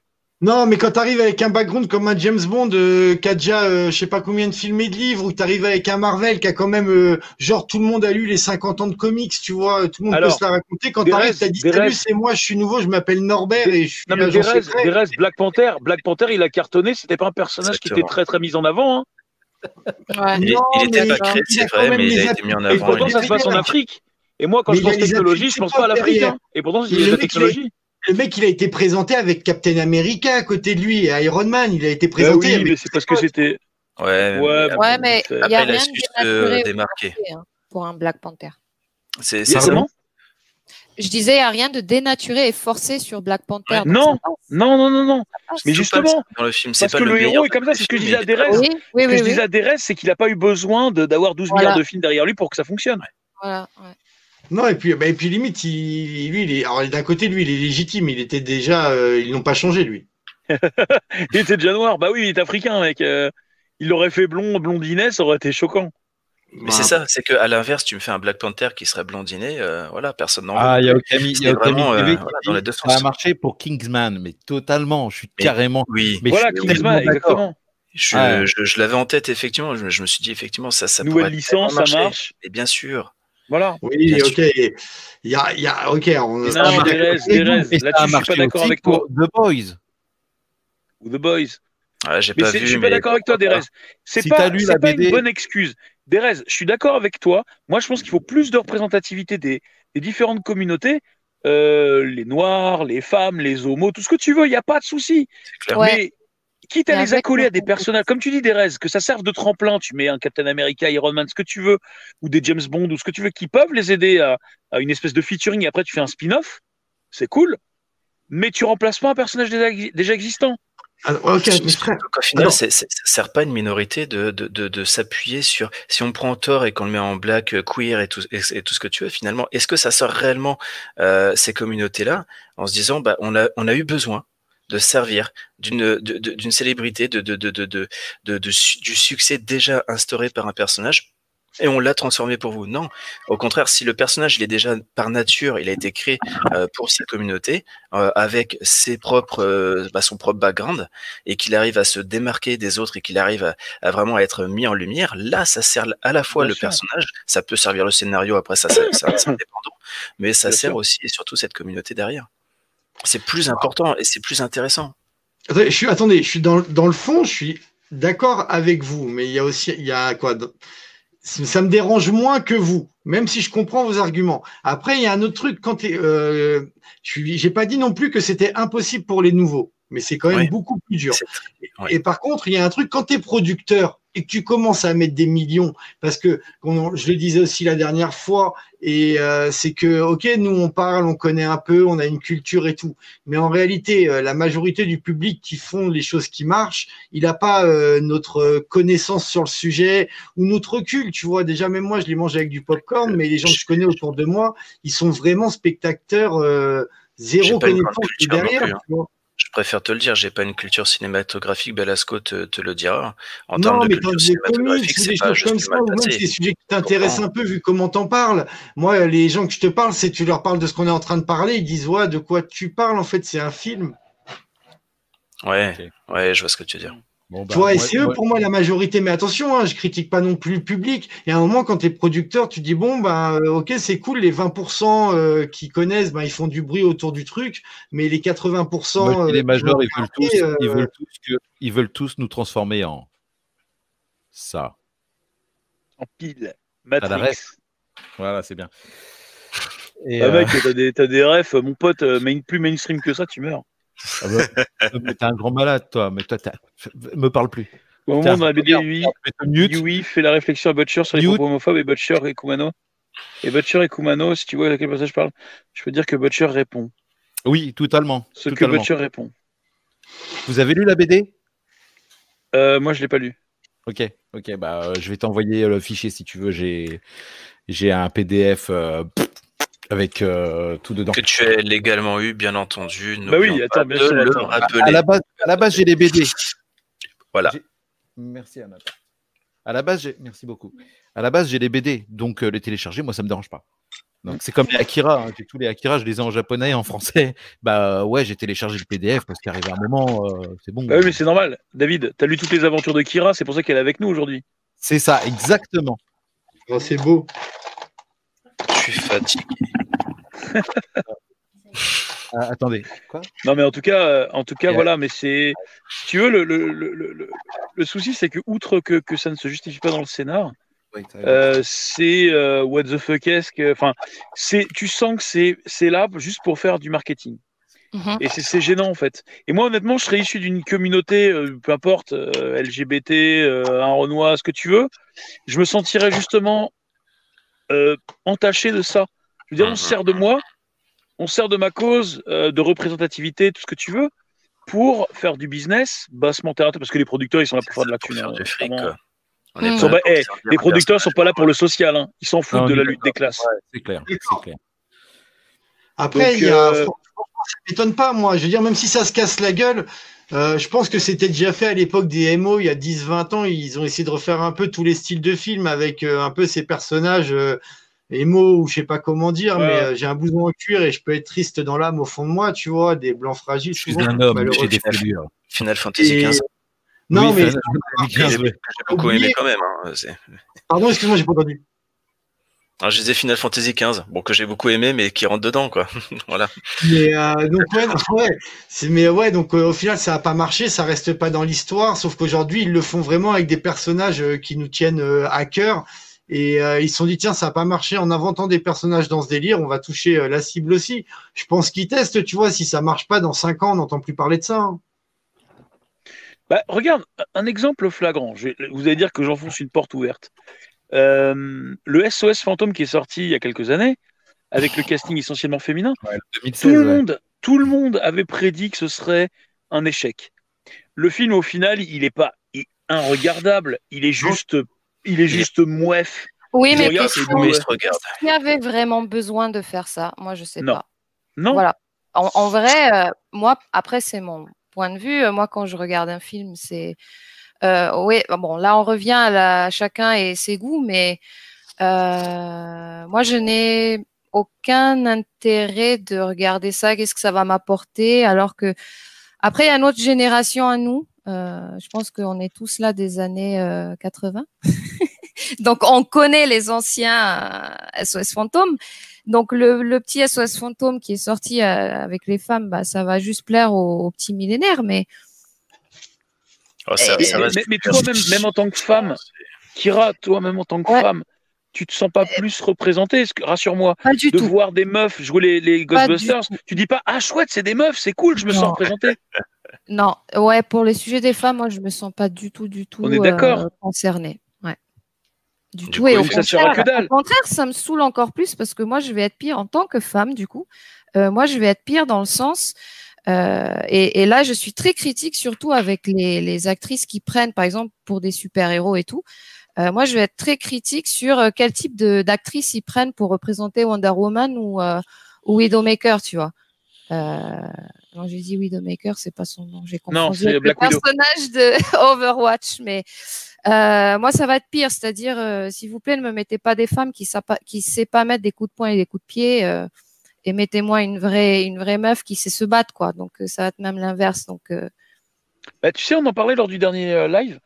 Non, mais quand tu arrives avec un background comme un James Bond euh, qui a déjà euh, je sais pas combien de films et de livres, ou tu arrives avec un Marvel qui a quand même euh, genre tout le monde a lu les 50 ans de comics, tu vois, tout le monde Alors, peut se la raconter. Quand des tu arrives, rêves, tu as dit salut, c'est moi, je suis nouveau, je m'appelle Norbert et je suis Non, mais Derez. Derez, Black Panther, Black Panther, il a cartonné. C'était pas un personnage qui était très très mis en avant. hein. Ouais. Il, Non, il était pas créé, c'est vrai, mais il a été mis en appuis- Et avant. pourtant, ça se passe en. Afrique. Et moi, quand Mais je pense technologie, je pense pas à l'Afrique. hein. Et pourtant, il y a la technologie. Le mec, il a été présenté avec Captain America à côté de lui et Iron Man, il a été Bah présenté oui, avec mais c'est parce que c'était. Ouais, Ouais, mais Ouais, mais Après, il n'y a rien de démarquer. forcé, hein, pour un Black Panther. c'est y ça. Je disais, il n'y a rien de dénaturé et forcé sur Black Panther. Ouais. Non. Non, non, non, non. Mais justement, dans le film, c'est parce pas que le héros est comme ça, c'est ce que je disais à Derez. Oui, oui, Ce que oui. je oui. disais à Derez, c'est qu'il n'a pas eu besoin d'avoir 12 Voilà. milliards de films derrière lui pour que ça fonctionne. Voilà, ouais. Non, et puis, bah, et puis limite, il, lui, il est, alors d'un côté, lui, il est légitime, il était déjà, euh, ils l'ont pas changé, lui. Il était déjà noir. Bah oui, il est africain, mec. Euh, il l'aurait fait blond, blondinet, ça aurait été choquant. Mais c'est ça, c'est que à l'inverse, tu me fais un Black Panther qui serait blondiné, euh, voilà, personne n'en Ah, il y a Okami, il y a Okami vraiment, euh, TV voilà, dans les deux Ça a sens. marché pour Kingsman, mais totalement. Je suis Mais- carrément. Oui, Mais voilà, je suis Kingsman, exactement. je, Ouais. je, je l'avais en tête effectivement. Je, je me suis dit effectivement ça, ça Nouvelle pourrait licence, ça marche. Et bien sûr. Voilà. Oui, Bien ok. Il y a, il y a, ok. On, Non, suis pas d'accord avec toi. The Boys. Ou The Boys. Ouais, j'ai pas vu. je suis pas d'accord avec toi. Derez. C'est Si pas, lu c'est la pas BD. une bonne excuse. Derez, je suis d'accord avec toi. Moi, je pense qu'il faut plus de représentativité des, des différentes communautés. Euh, les noirs, les femmes, les homos, tout ce que tu veux, il n'y a pas de souci. Mais quitte à Mais les accoler le à des personnages, comme tu dis, Derez, que ça serve de tremplin, tu mets un Captain America, Iron Man, ce que tu veux, ou des James Bond, ou ce que tu veux, qui peuvent les aider à, à une espèce de featuring, et après tu fais un spin-off, c'est cool. Mais tu remplaces pas un personnage déjà, déjà existant. Ah, ok, mais frère. Donc, au final, Alors- ça sert pas à une minorité de, de, de, de s'appuyer sur. Si on prend Thor et qu'on le met en black, euh, queer et tout, et, et tout ce que tu veux, finalement, est-ce que ça sort réellement euh, ces communautés-là en se disant, bah, on a, on a eu besoin de servir d'une, d'une célébrité, de, de, de, de, du succès déjà instauré par un personnage et on l'a transformé pour vous. Non, au contraire, si le personnage il est déjà par nature, il a été créé euh, pour cette communauté euh, avec ses propres, euh, bah, son propre background et qu'il arrive à se démarquer des autres et qu'il arrive à, à vraiment être mis en lumière, là, ça sert à la fois Bien le sûr. personnage, ça peut servir le scénario, après ça, ça, ça- c'est indépendant, mais ça Bien sert sûr. aussi et surtout cette communauté derrière. C'est plus important et c'est plus intéressant. Attendez, je suis, attendez, je suis dans, dans le fond, je suis d'accord avec vous, mais il y a aussi, il y a quoi Ça me dérange moins que vous, même si je comprends vos arguments. Après, il y a un autre truc. Quand euh, je j'ai pas dit non plus que c'était impossible pour les nouveaux, mais c'est quand même Ouais. beaucoup plus dur. Ouais. Et par contre, il y a un truc quand tu es producteur et que tu commences à mettre des millions, parce que je le disais aussi la dernière fois, et euh, c'est que ok, nous on parle, on connaît un peu, on a une culture et tout, mais en réalité, euh, la majorité du public qui font les choses qui marchent, il n'a pas euh, notre connaissance sur le sujet ou notre recul. Tu vois, déjà même moi, je les mange avec du popcorn, mais les gens que je connais autour de moi, ils sont vraiment spectateurs. euh, Zéro connaissance derrière, plus, hein. tu vois. Je préfère te le dire, j'ai pas une culture cinématographique, Belasco te, te le dira. En non, termes de mais culture cinématographique, c'est des choses comme ça, ou même des sujets qui t'intéressent un peu vu comment t'en parles. Moi, les gens que je te parle, c'est tu leur parles de ce qu'on est en train de parler, ils disent ouais, de quoi tu parles en fait, c'est un film. Ouais, ouais, je vois ce que tu veux dire. Bon, bah, tu vois, c'est eux moi- pour moi la majorité. Mais attention, hein, je critique pas non plus le public. Et à un moment, quand tu es producteur, tu dis bon, ben euh, ok, c'est cool, les 20% euh, qui connaissent, ben, ils font du bruit autour du truc, mais les 80%. moi, je dis, euh, les majors, ils veulent tous, ils veulent tous que- ils veulent tous nous transformer en ça. En pile. la Matrix. ref. Voilà, c'est bien. Et, Ah, euh, mec, t'as des, t'as des refs, mon pote, main- plus mainstream que ça, tu meurs. Ah bah, t'es un grand malade, toi. Mais toi, me parle plus. Au moment où dans la BD. Yui fait la réflexion à Butcher sur les Mute. propos homophobes et Butcher et Kumano. Et Butcher et Kumano, si tu vois à quel passage je parle, je peux dire que Butcher répond. Oui, totalement. Ce que. Butcher répond. Vous avez lu la BD Euh, moi, je l'ai pas lu. Ok, ok, bah euh, je vais t'envoyer le fichier si tu veux. J'ai j'ai un PDF euh, avec euh, tout dedans. Que tu as légalement eu, bien entendu. Bah oui, attends, bien sûr, attends. À la base, à la base j'ai les BD. Voilà. Merci Anata. À la base, j'ai... merci beaucoup. À la base, j'ai les BD, donc euh, les télécharger, moi, ça me dérange pas. Donc c'est comme les Akira, hein. j'ai tous les Akira, je les ai en japonais, en français. Bah ouais, j'ai téléchargé le PDF parce qu'arrivé un moment, euh, c'est bon. Bah oui, mais c'est normal. David, t'as lu toutes les aventures de Kira, c'est pour ça qu'elle est avec nous aujourd'hui. C'est ça, exactement. Oh, c'est beau. Je suis fatigué. Ah, attendez, quoi? Non, mais en tout cas, euh, en tout cas, voilà. Mais c'est, si tu veux, le, le, le, le, souci, c'est que outre que, que ça ne se justifie pas dans le scénar, euh, c'est euh, what the fuck est-ce que, enfin, c'est, tu sens que c'est, c'est là juste pour faire du marketing. Mhm. Et c'est, c'est gênant en fait. Et moi, honnêtement, je serais issu d'une communauté, euh, peu importe, euh, LGBT, euh, un Renoir, ce que tu veux. Je me sentirais justement euh, entaché de ça. Je veux dire, on se sert de moi, on se sert de ma cause, euh, de représentativité, tout ce que tu veux, pour faire du business bassement terre, parce que les producteurs, ils sont là pour faire de la thune. faire du fric. On est sont eh, les producteurs sont personnage. pas là pour le social, hein. ils s'en foutent Non, de la lutte des classes. C'est clair, c'est clair. Après, Donc, il y a, euh, franchement, ça m'étonne pas, moi. Je veux dire, même si ça se casse la gueule, euh, je pense que c'était déjà fait à l'époque des MO, il y a 10-20 ans. Ils ont essayé de refaire un peu tous les styles de films avec euh, un peu ces personnages euh, émo ou je sais pas comment dire, Ouais. mais euh, j'ai un blouson en cuir et je peux être triste dans l'âme au fond de moi, tu vois, des blancs fragiles. Je suis un homme, j'ai des fêlures. Final Fantasy Et- XV. Non, Oui, mais J'ai beaucoup aimé quand même. hein, pardon, excuse-moi, j'ai pas entendu. Alors, je disais Final Fantasy XV, bon que j'ai beaucoup aimé, mais qui rentre dedans, quoi. voilà. Mais euh, donc ouais, non, ouais. C'est mais ouais, donc euh, au final ça a pas marché, ça reste pas dans l'histoire, sauf qu'aujourd'hui ils le font vraiment avec des personnages euh, qui nous tiennent euh, à cœur et euh, ils se sont dit tiens ça a pas marché en inventant des personnages dans ce délire, on va toucher euh, la cible aussi. Je pense qu'ils testent, tu vois, si ça marche pas dans cinq ans, on n'entend plus parler de ça. hein. Bah, regarde, un exemple flagrant. Je vais- vous allez dire que j'enfonce une porte ouverte. Euh, le SOS Fantôme qui est sorti il y a quelques années, avec le casting essentiellement féminin, Ouais, tout 2016, le ouais. monde, tout le monde avait prédit que ce serait un échec. Le film, au final, il est pas i- inregardable. Il est juste, il est juste mouef. Oui, mais regarde, Mais se regarde. qui avait vraiment besoin de faire ça Moi, je sais Non. pas. Non. Voilà. En, en vrai, euh, moi, après, c'est mon point de vue. Moi, quand je regarde un film, c'est. Euh, oui, bon, là, on revient à la, chacun et ses goûts, mais euh, moi, je n'ai aucun intérêt de regarder ça. Qu'est-ce que ça va m'apporter? Alors que, après, il y a notre génération à nous. Euh, je pense qu'on est tous là des années euh, 80. Donc, on connaît les anciens euh, SOS Fantômes. Donc, le, le petit SOS Fantôme qui est sorti euh, avec les femmes, bah, ça va juste plaire aux, aux petits millénaires. Mais Oh, ça- Et- ça reste mais, mais super. toi, même, même en tant que femme, Kira, toi, même en tant que Ouais. femme, tu te sens pas plus que- Rassure-moi, pas du de tout. voir des meufs jouer les, Ghostbusters, tu dis pas ah chouette, c'est des meufs, c'est cool, je me Non. sens représentée. Non, ouais, pour les sujets des femmes, moi, je me sens pas du tout, du tout On est euh, concernée. Ouais. Du, Du tout. coup, et au contraire, que dalle. au contraire, ça me saoule encore plus parce que moi, je vais être pire en tant que femme, du coup. Euh, moi, je vais être pire dans le sens. euh, et, et là, je suis très critique, surtout avec les, les actrices qui prennent, par exemple, pour des super-héros et tout. Euh, moi, je vais être très critique sur quel type d'actrice ils prennent pour représenter Wonder Woman ou, euh, ou Widowmaker, tu vois. Euh, non, j'ai dit Widowmaker, c'est pas son nom. J'ai Non, confondu c'est Black le personnage de Overwatch, mais euh, moi, ça va être pire. C'est-à-dire, euh, s'il vous plaît, ne me mettez pas des femmes qui ne sait pas mettre des coups de poing et des coups de pied, euh, et mettez-moi une vraie, une vraie meuf qui sait se battre, quoi. Donc, euh, ça va être même l'inverse. Donc, euh, Bah, tu sais, on en parlait lors du dernier euh, live.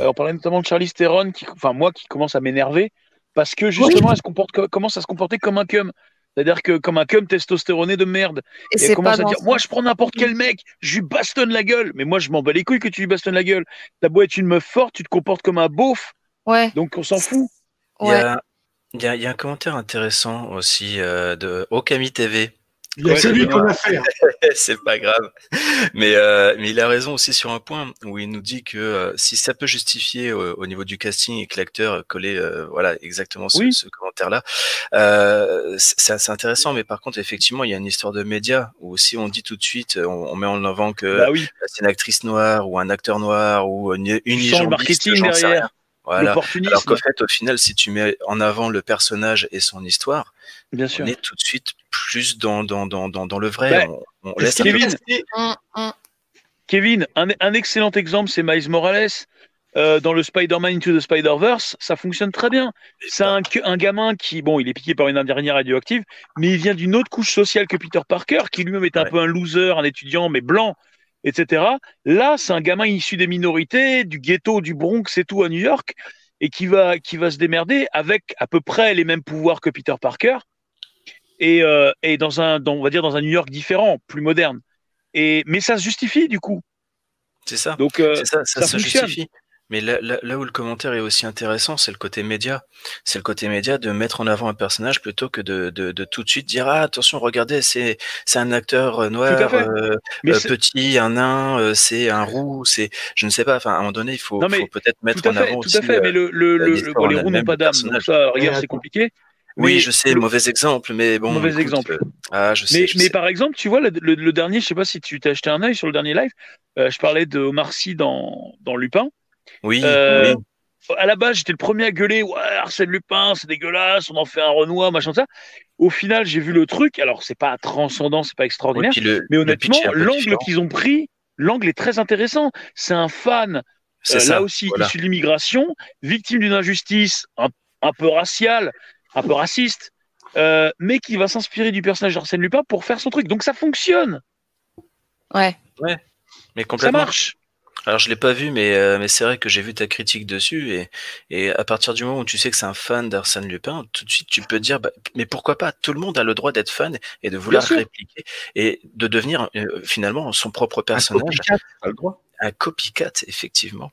Euh, on parlait notamment de Charlie Theron, qui, enfin moi, qui commence à m'énerver parce que justement, elle se comporte, co- commence à se comporter comme un cum. C'est-à-dire que comme un cum testostéroné de merde. et Et elle commence à dire, moi je prends n'importe quel mec, je lui bastonne la gueule. Mais moi je m'en bats les couilles que tu lui bastonnes la gueule. T'as beau être une meuf forte, tu te comportes comme un beauf, Ouais, donc on s'en fout. Il y, ouais. a, il, y a, il y a un commentaire intéressant aussi euh, de Okami TV. Il y a Ouais, celui c'est qu'on a fait. c'est pas grave. Mais, euh, mais il a raison aussi sur un point où il nous dit que euh, si ça peut justifier euh, au niveau du casting et que l'acteur collait euh, voilà exactement ce, Oui. ce commentaire-là, euh, c'est assez intéressant. Mais par contre, effectivement, il y a une histoire de médias où si on dit tout de suite, on, on met en avant que Bah oui, c'est une actrice noire ou un acteur noir ou une, une marketing derrière. Voilà. Alors qu'au fait, au final, si tu mets en avant le personnage et son histoire, bien sûr. on est tout de suite plus dans, dans, dans, dans, dans le vrai. Bah, on, laisse un peu- Kevin, restait- Hum, hum. Kevin, un, un excellent exemple, c'est Miles Morales. Euh, dans le Spider-Man Into the Spider-Verse, ça fonctionne très bien. C'est un, un gamin qui, bon, il est piqué par une dernière radioactive, mais il vient d'une autre couche sociale que Peter Parker, qui lui-même est un Ouais. peu un loser, un étudiant, mais blanc, etc. Là, c'est un gamin issu des minorités, du ghetto, du Bronx et tout à New York, et qui va, qui va se démerder avec à peu près les mêmes pouvoirs que Peter Parker, et, euh, et dans un, dans, on va dire, dans un New York différent, plus moderne. Et, mais ça se justifie, du coup. C'est ça. Donc, euh, ça, ça, ça se fonctionne. justifie. Mais là, là, là où le commentaire est aussi intéressant, c'est le côté média. C'est le côté média de mettre en avant un personnage plutôt que de, de, de tout de suite dire ah attention regardez c'est c'est un acteur euh, noir euh, mais euh, petit un nain euh, c'est un roux c'est je ne sais pas enfin à un moment donné il faut, Non, mais faut peut-être mettre en fait, avant tout aussi à fait. mais le, le, le, bon, les roues n'ont pas d'âme, donc ça, regarde, c'est compliqué. oui Mais je sais le- mauvais exemple mais bon Mauvais écoute, exemple. euh, ah je sais Mais, je mais sais. par exemple, tu vois, le, le, le dernier, je sais pas si tu t'es acheté un œil sur le dernier live, euh, je parlais de Omar Sy dans, dans Lupin. Oui Euh, oui À la base, j'étais le premier à gueuler, ouais, Arsène Lupin, c'est dégueulasse, on en fait un Renoir, machin de ça. Au final, j'ai vu le truc, alors c'est pas transcendant, c'est pas extraordinaire, le, mais honnêtement, l'angle qu'ils ont pris, l'angle est très intéressant. C'est un fan c'est Euh, ça là aussi voilà. issu de l'immigration, victime d'une injustice un, un peu raciale, un peu raciste, euh, mais qui va s'inspirer du personnage d'Arsène Lupin pour faire son truc. Donc ça fonctionne, Ouais. mais ça complètement marche. Alors je l'ai pas vu, mais, euh, mais c'est vrai que j'ai vu ta critique dessus et, et à partir du moment où tu sais que c'est un fan d'Arsène Lupin, tout de suite tu peux te dire, bah, mais pourquoi pas? Tout le monde a le droit d'être fan et de vouloir répliquer et de devenir euh, finalement son propre Un personnage, copycat, t'as le droit. un copycat effectivement.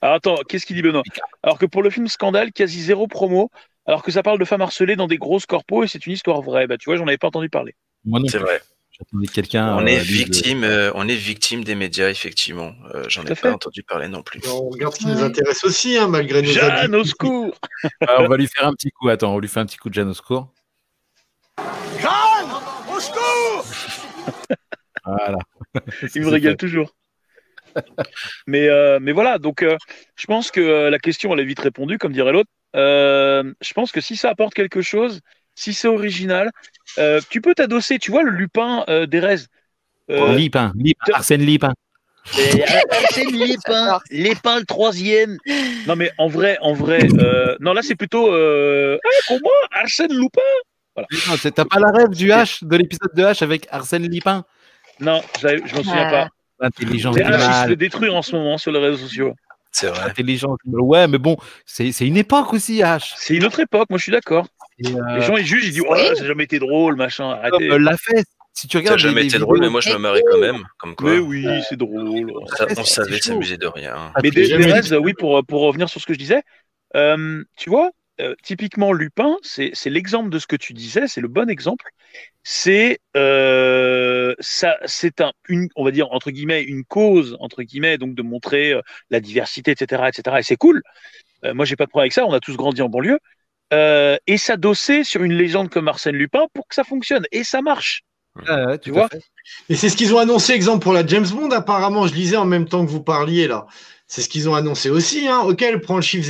Alors attends, qu'est-ce qu'il dit Benoît? Alors que pour le film Scandale, quasi zéro promo, alors que ça parle de femmes harcelées dans des grosses corpos et c'est une histoire vraie. Bah tu vois, j'en avais pas entendu parler. Moi non C'est vrai. J'attendais que quelqu'un. on euh, est dise- victime, euh, on est victime des médias effectivement. Euh, J'en ai fait. pas entendu parler non plus. On regarde ce qui Ouais. nous intéresse aussi, hein, malgré nos Jeanne, au secours Ah, on va lui faire un petit coup. Attends, on lui fait un petit coup de Jeanne au secours. Voilà. Il me régale toujours. mais, euh, mais voilà, donc euh, je pense que euh, la question, elle est vite répondue, comme dirait l'autre. Euh, je pense que si ça apporte quelque chose, si c'est original, euh, tu peux t'adosser, tu vois, le lupin euh, d'Erez. Euh, Lipin, Lipin, Arsène Lipin. Arsène Lupin, Lupin le troisième. Non mais en vrai, en vrai, euh, non là c'est plutôt euh, ah, comment Arsène Lupin c'est- T'as pas la rêve du H, de l'épisode de H avec Arsène Lipin Non, je m'en souviens pas. L'intelligence H, il se mal. fait détruire en ce moment sur les réseaux sociaux. C'est vrai. Intelligence. Ouais, mais bon, c'est c'est une époque aussi, H. C'est une autre époque, moi je suis d'accord. Et, euh, Les gens ils jugent, ils disent ouais, ça n'a jamais été drôle, machin, arrêtez. comme l'a fait. Si tu Ça regardes. n'a jamais les- été les drôle, mais moi je me marie quand même. Comme quoi, Mais oui, c'est drôle. ça- Ouais, on savait s'amuser de rien. Ah, Mais Thérèse, oui, pour, pour revenir sur ce que je disais, euh, tu vois, euh, typiquement Lupin, c'est c'est l'exemple de ce que tu disais, c'est le bon exemple. C'est euh, ça, c'est un, une, on va dire entre guillemets, une cause entre guillemets, donc de montrer euh, la diversité, etc., etc. Et c'est cool. Euh, moi, j'ai pas de problème avec ça. On a tous grandi en banlieue. Euh, et s'adosser sur une légende comme Arsène Lupin pour que ça fonctionne. Et ça marche. Ouais, Tu vois fait. Et c'est ce qu'ils ont annoncé, exemple, pour la James Bond, apparemment, je lisais en même temps que vous parliez, là. C'est ce qu'ils ont annoncé aussi, hein. Ok, elle prend le chiffre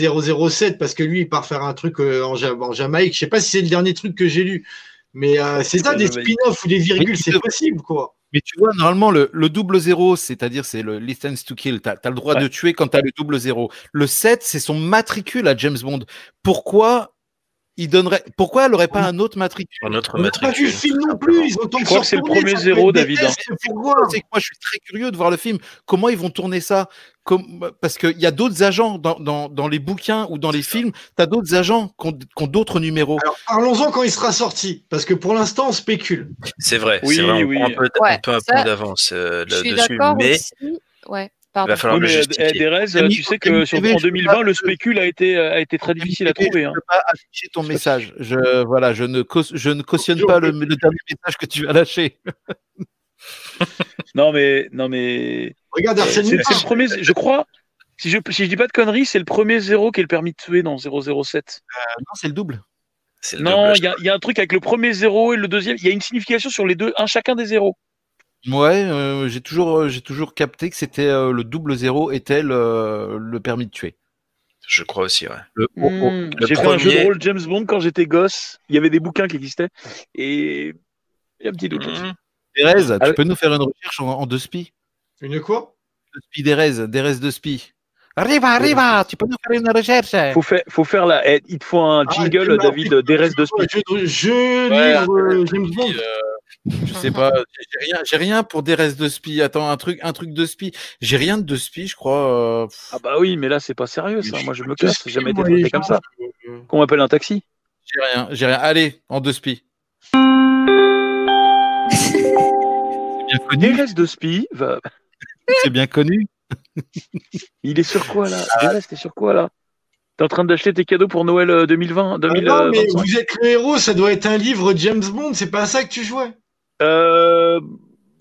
007 parce que lui, il part faire un truc euh, en, Ja- en Jamaïque. Je sais pas si c'est le dernier truc que j'ai lu. Mais euh, c'est ça, des Jamaïque. spin-offs ou des virgules, c'est possible, quoi. Mais tu vois, normalement, le, le double zéro, c'est-à-dire c'est le license to kill. Tu as, le droit Ouais. de tuer quand tu as le double zéro. Le 7, c'est son matricule à James Bond. Pourquoi il donnerait Pourquoi elle n'aurait pas un autre matricule? Un autre n'a pas matricule. le film non plus. Ils ont tant Je crois que c'est le premier zéro, David, hein. C'est que moi, je suis très curieux de voir le film. Comment ils vont tourner ça? Comme- Parce qu'il y a d'autres agents dans, dans, dans les bouquins ou dans les films. Tu as d'autres agents qui ont, d'autres numéros. Alors, parlons-en quand il sera sorti. Parce que pour l'instant, on spécule. C'est vrai, Oui, c'est vrai, on oui. prend un peu, Ouais, un peu d'avance euh, Je suis là-dessus, d'accord mais aussi. Ouais, il va falloir Oui, le mais eh, tu sais que sur, TV, en je peux 2020, pas- le spécule a été, a été très difficile à Je trouver. ne hein. peux pas afficher ton message. Je, voilà, je, ne je ne cautionne pas le, le dernier message que tu as lâché. Non, mais, non, mais Regarde c'est Arsène c'est le premier, je crois. Si je, si je dis pas de conneries, c'est le premier zéro qui est le permis de tuer dans 007. non, c'est le double. C'est le Non, il y, a- il y a un truc avec le premier zéro et le deuxième. Il y a une signification sur les deux, un chacun des zéros. Ouais, euh, j'ai toujours, euh, j'ai toujours capté que c'était euh, le double zéro était le, le permis de tuer. je crois aussi, ouais. Le oh, oh. Hmm, le J'ai fait un jeu de premier- rôle James Bond quand j'étais gosse. Il y avait des bouquins qui existaient. Et il y a un petit doute. Mhm. Derez, tu Ah peux nous faire une recherche en, en deux spi Une quoi? Deux spi Derez, Derez de spi. Arriva, arriva, tu peux nous faire une recherche. Faut faire, faut faire la. eh, il te faut un Ah, jingle, David, des restes de speed. Jeu, de- jeu Ouais, livre euh, James Bond. Je sais pas, j'ai rien, j'ai rien pour Derez de spi. Attends, un truc, un truc de spi. J'ai rien de spi, je crois. euh, Ah bah oui, mais là c'est pas sérieux ça. Moi je me casse. J'ai jamais été traité comme ça. euh, Qu'on m'appelle un taxi. J'ai rien, j'ai rien. Allez, en deux spi. C'est bien Des connu. restes de spi. va- C'est bien connu. Il est sur quoi là? Des restes, t'es sur quoi là? T'es en train d'acheter tes cadeaux pour Noël euh, 2020 Ah non, mais 2025 vous êtes le héros, ça doit être un livre James Bond, c'est pas à ça que tu jouais. Euh,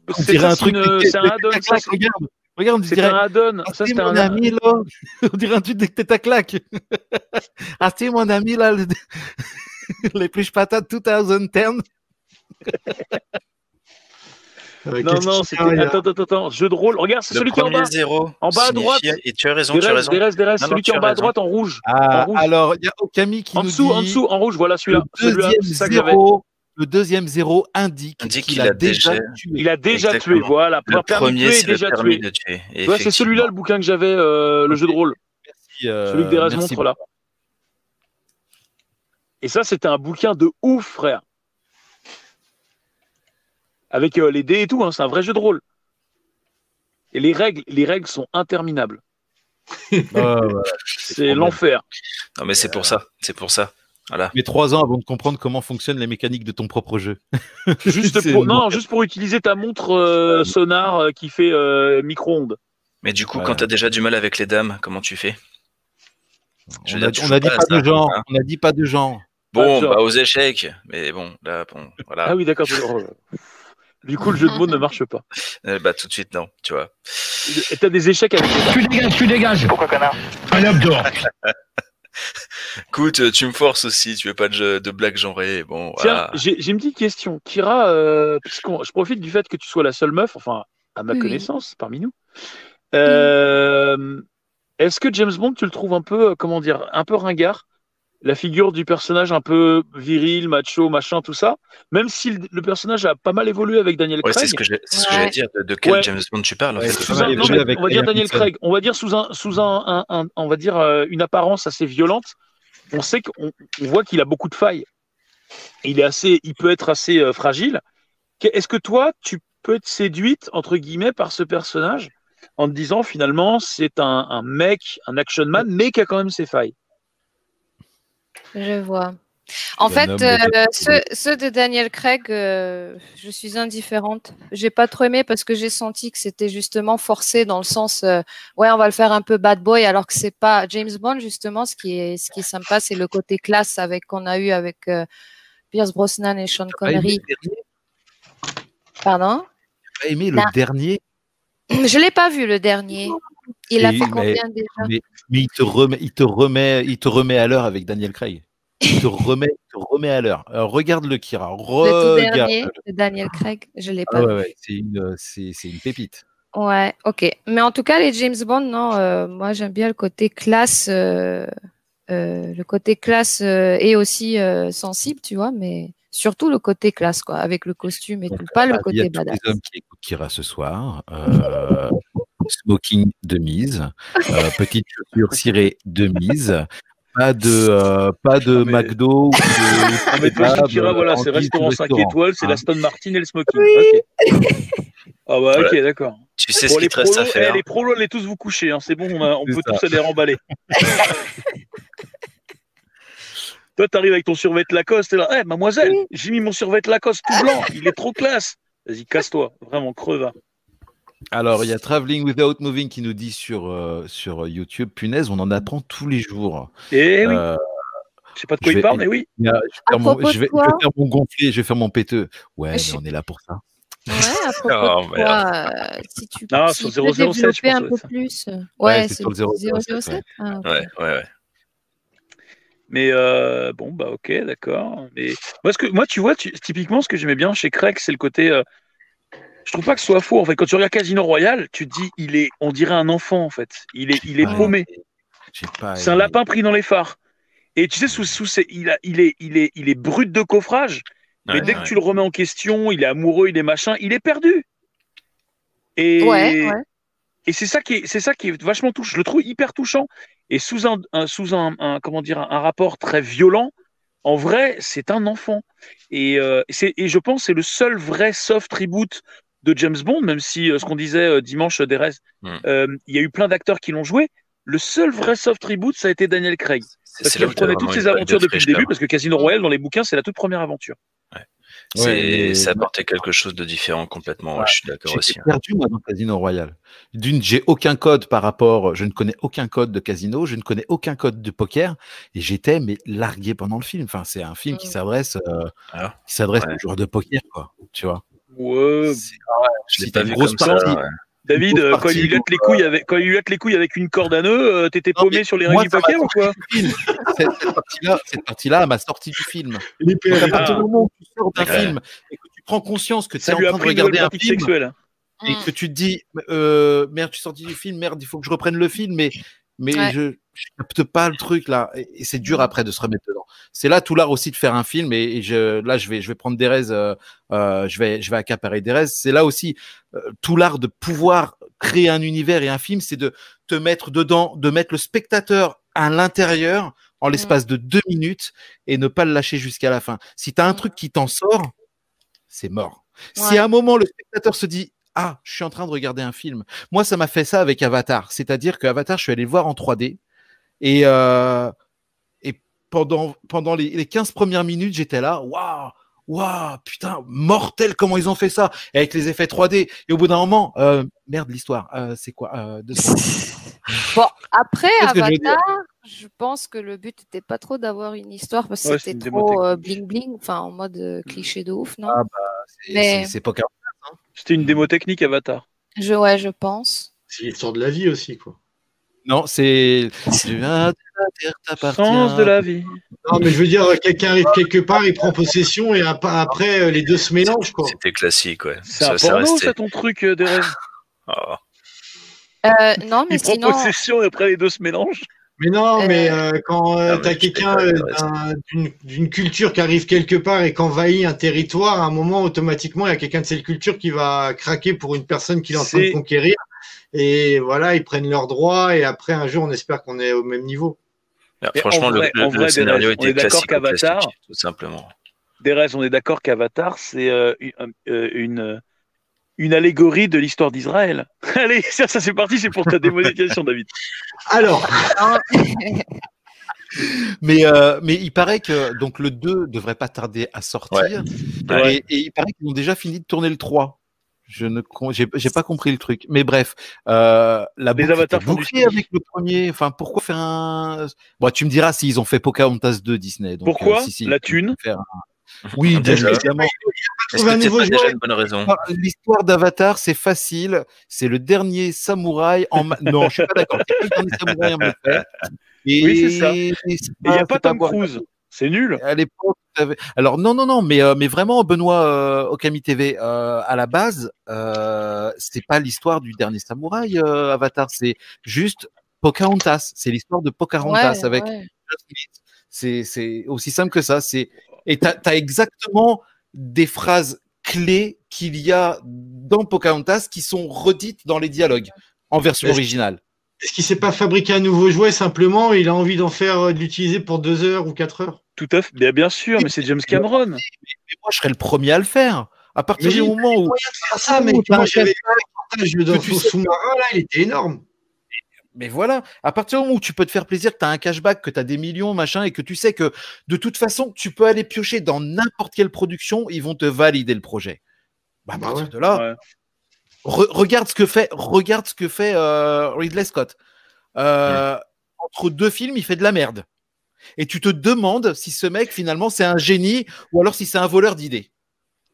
On c'est dirait un truc. c'est une- de- c'est un add-on. Regarde, regarde, on C'est dirait. un add-on. Ah, Ça c'est un. ami là. On dirait un truc de tête à claque. ah, c'est mon ami là. le- Les plus patates 2010. Euh, Non non, c'était. Attends attends attends. Jeu de rôle. Regarde, c'est celui qui est en bas. zéro. En bas à droite. Et tu as raison, Des tu as raison. des restes, des restes. Non, non, Celui qui est en as bas à droite en rouge. Ah, En rouge. alors, il y a Okami qui En nous dessous, dit en dessous, en rouge. Voilà celui-là. Celui-là, deuxième c'est ça que j'avais. zéro. Le deuxième zéro indique, Indique qu'il qu'il a, a déjà tué. Il a déjà Exactement. tué. Voilà. Le premier, c'est déjà tué. c'est celui-là le bouquin que j'avais, euh, le jeu de rôle. Euh, Celui que Derez merci montre là. Et ça, c'était un bouquin de ouf, frère. Avec euh, les dés et tout, hein, c'est un vrai jeu de rôle. Et les règles, les règles sont interminables. Voilà. C'est l'enfer. Non, mais c'est pour ça. C'est pour ça. Voilà. Mais trois ans avant de comprendre comment fonctionnent les mécaniques de ton propre jeu. Juste pour, non, juste pour utiliser ta montre euh, sonar euh, qui fait euh, micro-ondes. Mais du coup, Ouais. quand tu as déjà du mal avec les dames, comment tu fais? Je On veux a, dire, tu on joues a dit pas de genre. hein. On a dit pas de genre. Bon, genre. bah aux échecs. Mais bon, là, bon, voilà. Ah oui, d'accord. Du coup, le jeu de mots ne marche pas. Euh, bah tout de suite, non, tu vois. Et t'as des échecs avec Tu dégages, tu dégages. Pourquoi connard? Un homme dehors. Écoute, euh, tu me forces aussi, tu veux pas de, jeu- de blagues genrées. Bon, Tiens, voilà. j'ai j'ai une petite question. Kira, euh, je profite du fait que tu sois la seule meuf, enfin, à ma Oui. connaissance, parmi nous. Euh, Est-ce que James Bond, tu le trouves un peu, comment dire, un peu ringard? La figure du personnage un peu viril, macho, machin, tout ça. Même si le, le personnage a pas mal évolué avec Daniel Ouais, Craig. c'est ce que j'ai- c'est ce que Ouais. j'allais dire. De, de quel Ouais. James Bond tu parles en fait un- non, mais on va dire Daniel. Craig, on va dire sous un, sous un, un- un- on va dire euh, une apparence assez violente. On sait qu'on on voit qu'il a beaucoup de failles. Il est assez, il peut être assez euh, fragile. Est-ce que toi, tu peux être séduite entre guillemets par ce personnage en te disant finalement c'est un, un mec, un action man, mais qui a quand même ses failles? Je vois. En fait, euh, ceux, ceux de Daniel Craig, euh, je suis indifférente. J'ai pas trop aimé parce que j'ai senti que c'était justement forcé dans le sens, euh, ouais, on va le faire un peu bad boy, alors que c'est pas James Bond justement. Ce qui est, ce qui est sympa, c'est le côté classe avec qu'on a eu avec Pierce Brosnan et Sean Pas aimé Connery. le dernier Pardon? Pas aimé le dernier, Je l'ai pas vu le dernier. Il a fait mais- combien déjà mais, mais il te remet, il te remet, il te remet à l'heure avec Daniel Craig. Il te remet, il te remet à l'heure. Regarde le Kira, Le tout regarde. dernier de Daniel Craig, je l'ai pas Ah vu. ouais, ouais, c'est une, pépite. Ouais, ok. Mais en tout cas, les James Bond, non, euh, moi j'aime bien le côté classe, euh, euh, le côté classe et aussi sensible, tu vois, mais surtout le côté classe, quoi, avec le costume et Donc, tout, pas le Ah, il y a côté tous badass. les hommes qui écoutent Kira ce soir. Euh, smoking de mise, euh, petite chaussure cirée de mise. Pas de, euh, pas de mais- McDo ou de Ah, mais toi, kebab, Kira, euh, voilà, en c'est restaurant 5 restaurant. étoiles, c'est hein. la Stone Martin et le smoking. Ok. Ah bah ok, d'accord. Tu sais Bon, ce les qu'il te reste à prolos, faire. eh, les prolos, allez tous vous coucher, hein, c'est bon, on, a- on C'est peut ça. tous aller remballer. Toi, t'arrives avec ton survêt Lacoste, et là, Eh, mademoiselle, j'ai mis mon survêt Lacoste tout blanc, il est trop classe. Vas-y, casse-toi, vraiment, creva. Alors, il y a Traveling Without Moving qui nous dit sur, euh, sur YouTube, punaise, on en apprend tous les jours. Eh oui, Euh, je sais pas de quoi il parle, mais oui. je vais, faire mon, je vais- je vais faire mon gonflé, je vais faire mon péteux. Ouais, Je- mais on est là pour ça. Ouais, à propos Oh, de quoi euh, Si tu Non, si sur tu peux 007, je développer un peu ça. plus. Ouais, Ouais, c'est sur le 007, 007. Ah. Ouais, ouais, ouais. Mais euh, bon, bah ok, d'accord. Mais moi, ce que, moi, tu vois, tu- typiquement, ce que j'aimais bien chez Craig, c'est le côté. euh, je trouve pas que ce soit faux. En fait, quand tu regardes Casino Royale, tu te dis, il est, on dirait un enfant, en fait. Il est, il est Ouais. paumé. C'est un lapin pris dans les phares. Et tu sais, sous, sous ses- il, a, il, est, il, est, il est brut de coffrage. Mais Ouais, dès ouais. que tu le remets en question, il est amoureux, il est machin, il est perdu. Et, Ouais, ouais. et c'est ça qui est, c'est ça qui est vachement touchant. Je le trouve hyper touchant. Et sous un, un- sous un, un- comment dire, un, rapport très violent, en vrai, c'est un enfant. Et, euh, c'est, et je pense que c'est le seul vrai soft reboot de James Bond, même si euh, ce qu'on disait euh, dimanche, Derez, Hmm. euh, il y a eu plein d'acteurs qui l'ont joué. Le seul vrai soft reboot, ça a été Daniel Craig. C'est Parce qu'il reprenait toutes ses vague de aventures depuis le début, parce que Casino Royale, dans les bouquins, c'est la toute première aventure. Ouais, Ça apportait quelque chose de différent complètement. ouais, je suis d'accord aussi. J'étais hein. perdu moi dans Casino Royale. D'une, j'ai aucun code par rapport, je ne connais aucun code de casino, je ne connais aucun code de poker, et j'étais mais largué pendant le film. Enfin, c'est un film qui Mm. s'adresse, euh, Ah, qui s'adresse ouais. aux joueurs de poker, quoi. Tu vois. Ouais, C'est- Je pas vu grosse comme ça. partie. ouais. David, euh, quand partie il lui les couilles avec, quand il lui les couilles avec une corde à nœud, euh, t'étais paumé mais sur les règles du poker ou quoi cette, cette partie-là, m'a sorti du film. Les à partir du moment où tu sors d'un Ouais. film et que tu prends conscience que tu es en train de regarder un film sexuelle. et que tu te dis euh, merde, je suis sorti du film, merde, il faut que je reprenne le film, mais mais Ouais. je, je capte pas le truc là, et, et c'est dur Mm. après de se remettre dedans. C'est là tout l'art aussi de faire un film, et, et je, là je vais je vais prendre Derez, euh, euh, je vais je vais accaparer Derez. C'est là aussi euh, tout l'art de pouvoir créer un univers et un film, c'est de te mettre dedans, de mettre le spectateur à l'intérieur en l'espace de deux minutes et ne pas le lâcher jusqu'à la fin. Si tu as un Mm. truc qui t'en sort, c'est mort. Si à un moment le spectateur se dit ah, je suis en train de regarder un film. Moi, ça m'a fait ça avec Avatar. C'est-à-dire que Avatar, je suis allé le voir en 3D. Et, euh, et pendant, pendant les, les 15 premières minutes, j'étais là, waouh, waouh, putain, mortel, comment ils ont fait ça avec les effets 3D. Et au bout d'un moment, euh, merde, l'histoire, euh, c'est quoi euh. Bon, après Avatar, je pense que le but n'était pas trop d'avoir une histoire parce que Ouais, c'était trop euh, bling bling, enfin en mode euh, cliché de ouf, non? Ah, C'est Mais- c'est- c'est Pocahontas. C'était une démo technique Avatar. Je ouais, je pense. C'est l'histoire de la vie aussi, quoi. Non, c'est. Viens de la terre t'appartient. Sens de la vie. Non, mais je veux dire, quelqu'un arrive quelque part, il prend possession et ap- après, euh, les deux se mélangent, quoi. C'était classique, ouais. C'est Ça, un ça porno, restait. ça, ton truc, euh, Derez Oh. Euh, non, mais Il prend sinon, possession et après les deux se mélangent. Mais non, Euh, mais euh, quand Ah, tu as quelqu'un euh, d'une culture qui arrive quelque part et qu'envahit un territoire, à un moment, automatiquement, il y a quelqu'un de cette culture qui va craquer pour une personne qu'il est en train de conquérir. Et voilà, ils prennent leurs droits et après, un jour, on espère qu'on est au même niveau. Mais Franchement, en le, vrai- le- le scénario Derez, on est était d'accord classique, qu'Avatar- classique, tout simplement. Derez, on est d'accord qu'Avatar, c'est euh, une, euh, une, allégorie de l'histoire d'Israël. Allez, ça, ça c'est parti, c'est pour ta démonétisation, David. Alors, Mais, euh, mais il paraît que donc le 2 devrait pas tarder à sortir. Ouais. Ouais. Et, et il paraît qu'ils ont déjà fini de tourner le 3. Je ne j'ai pas compris le truc. Mais bref, euh, la Les boucle avatars bouclée avec le premier. Enfin, pourquoi faire un Bon, tu me diras s'ils ont fait Pocahontas 2 Disney. Donc, Pourquoi euh, si, si, La thune? faire un- Oui, bien Déjà. évidemment. Un nouveau pas déjà une bonne raison Ah, L'histoire d'Avatar, c'est facile. C'est le dernier samouraï en. ma- Non, je suis pas d'accord. C'est pas le dernier samouraï en mal fait. Et Oui, c'est ça. il c'est n'y a pas c'est Tom. Cruise. C'est nul. À l'époque, alors non, non, non, mais euh, mais vraiment, Benoît euh, Okami TV, euh, à la base, euh, c'est pas l'histoire du dernier samouraï euh, Avatar, c'est juste Pocahontas. C'est l'histoire de Pocahontas ouais, avec. ouais. C'est c'est aussi simple que ça. C'est et t'as as exactement des phrases clés qu'il y a dans Pocahontas qui sont redites dans les dialogues en version originale. est-ce qu'il s'est pas fabriqué un nouveau jouet simplement et il a envie d'en faire, euh, de l'utiliser pour deux heures ou quatre heures? Tout à fait. Bien, bien sûr, mais c'est James Cameron. Mais moi, je serais le premier à le faire. À partir Mais du moment où moyen de faire ça, t'as Moi, un j'avais tu sais- sous-marin, là, il était énorme. Mais voilà, à partir du moment où tu peux te faire plaisir, que tu as un cashback, que tu as des millions, machin, et que tu sais que de toute façon, tu peux aller piocher dans n'importe quelle production, ils vont te valider le projet. Bah, à Bah partir ouais. de là, Ouais. re- regarde ce que fait, regarde ce que fait euh, Ridley Scott. Euh, Entre deux films, il fait de la merde. Et tu te demandes si ce mec, finalement, c'est un génie ou alors si c'est un voleur d'idées.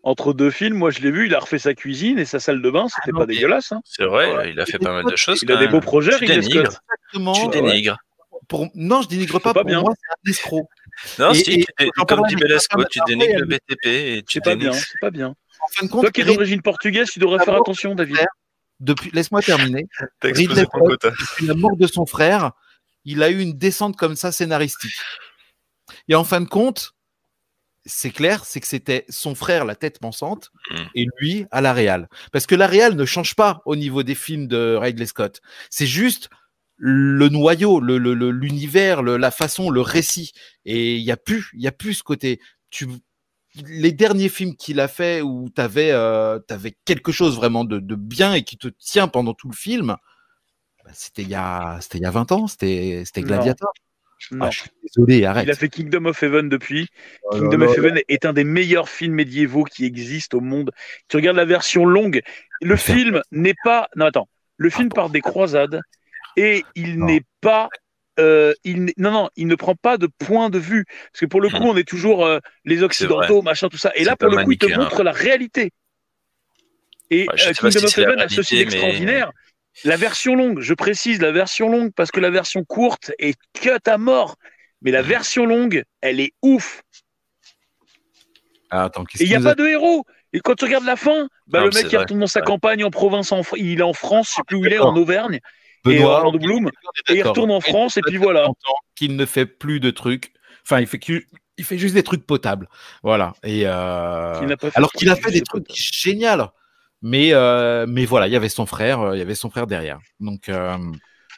Entre deux films, moi je l'ai vu, il a refait sa cuisine et sa salle de bain, c'était non, pas dégueulasse. hein. C'est vrai, il a fait pas mal de choses. Il a des beaux projets, Tu dénigres. Tu dénigres. Pour... Non, je dénigre pas. pas pour bien. moi, c'est un escroc. Non, Et- si, et- j'en comme dit Belasco, tu dénigres le BTP et tu C'est pas bien, dénigres. c'est pas bien. En fin de compte, Toi qui es d'origine portugaise, tu devrais faire attention, David. depuis... laisse-moi terminer. Ridley Scott, depuis la mort de son frère, il a eu une descente comme ça scénaristique. Et en fin de compte, c'est clair, c'est que c'était son frère la tête pensante Mm. et lui à la réal. Parce que la réal ne change pas au niveau des films de Ridley Scott. C'est juste le noyau, le- le- le- l'univers, le, la façon, le récit. Et il y a plus, il y a plus ce côté. Tu, les derniers films qu'il a fait où tu avais, quelque chose vraiment de, de bien et qui te tient pendant tout le film, bah, c'était il y a, c'était il y a 20 ans, c'était. Gladiator. Non. Ah, je suis désolé, arrête. Il a fait Kingdom of Heaven depuis. Oh Kingdom of. Heaven est un des meilleurs films médiévaux qui existent au monde. Tu regardes la version longue, le film n'est pas. Non, attends. Le film part des croisades et il n'est pas. euh, il non, non, il ne prend pas de point de vue. Parce que pour le coup, on est toujours euh, les Occidentaux, machin, tout ça. Et là, pour le coup, il te montre la réalité. Et Ouais, euh, Kingdom of Heaven a ceci réalité, mais- d'extraordinaire. La version longue, je précise, la version longue, parce que la version courte est cut à mort. Mais la version longue, elle est ouf. Ah, attends, Et il n'y a pas de héros. Et quand tu regardes la fin, bah, Non, le mec qui retourne dans sa Ouais. campagne en province, en, il est en France, je sais plus où il est, en Auvergne, et Benoît, Orlando Bloom, et il retourne en France, et puis voilà. Qu'il ne fait plus de trucs. Enfin, il fait, que- il fait juste des trucs potables. Voilà. Et euh, pas fait alors qu'il a fait des trucs potables. géniaux. Mais, euh, mais voilà, il y avait son frère, euh, il y avait son frère derrière. Donc, euh,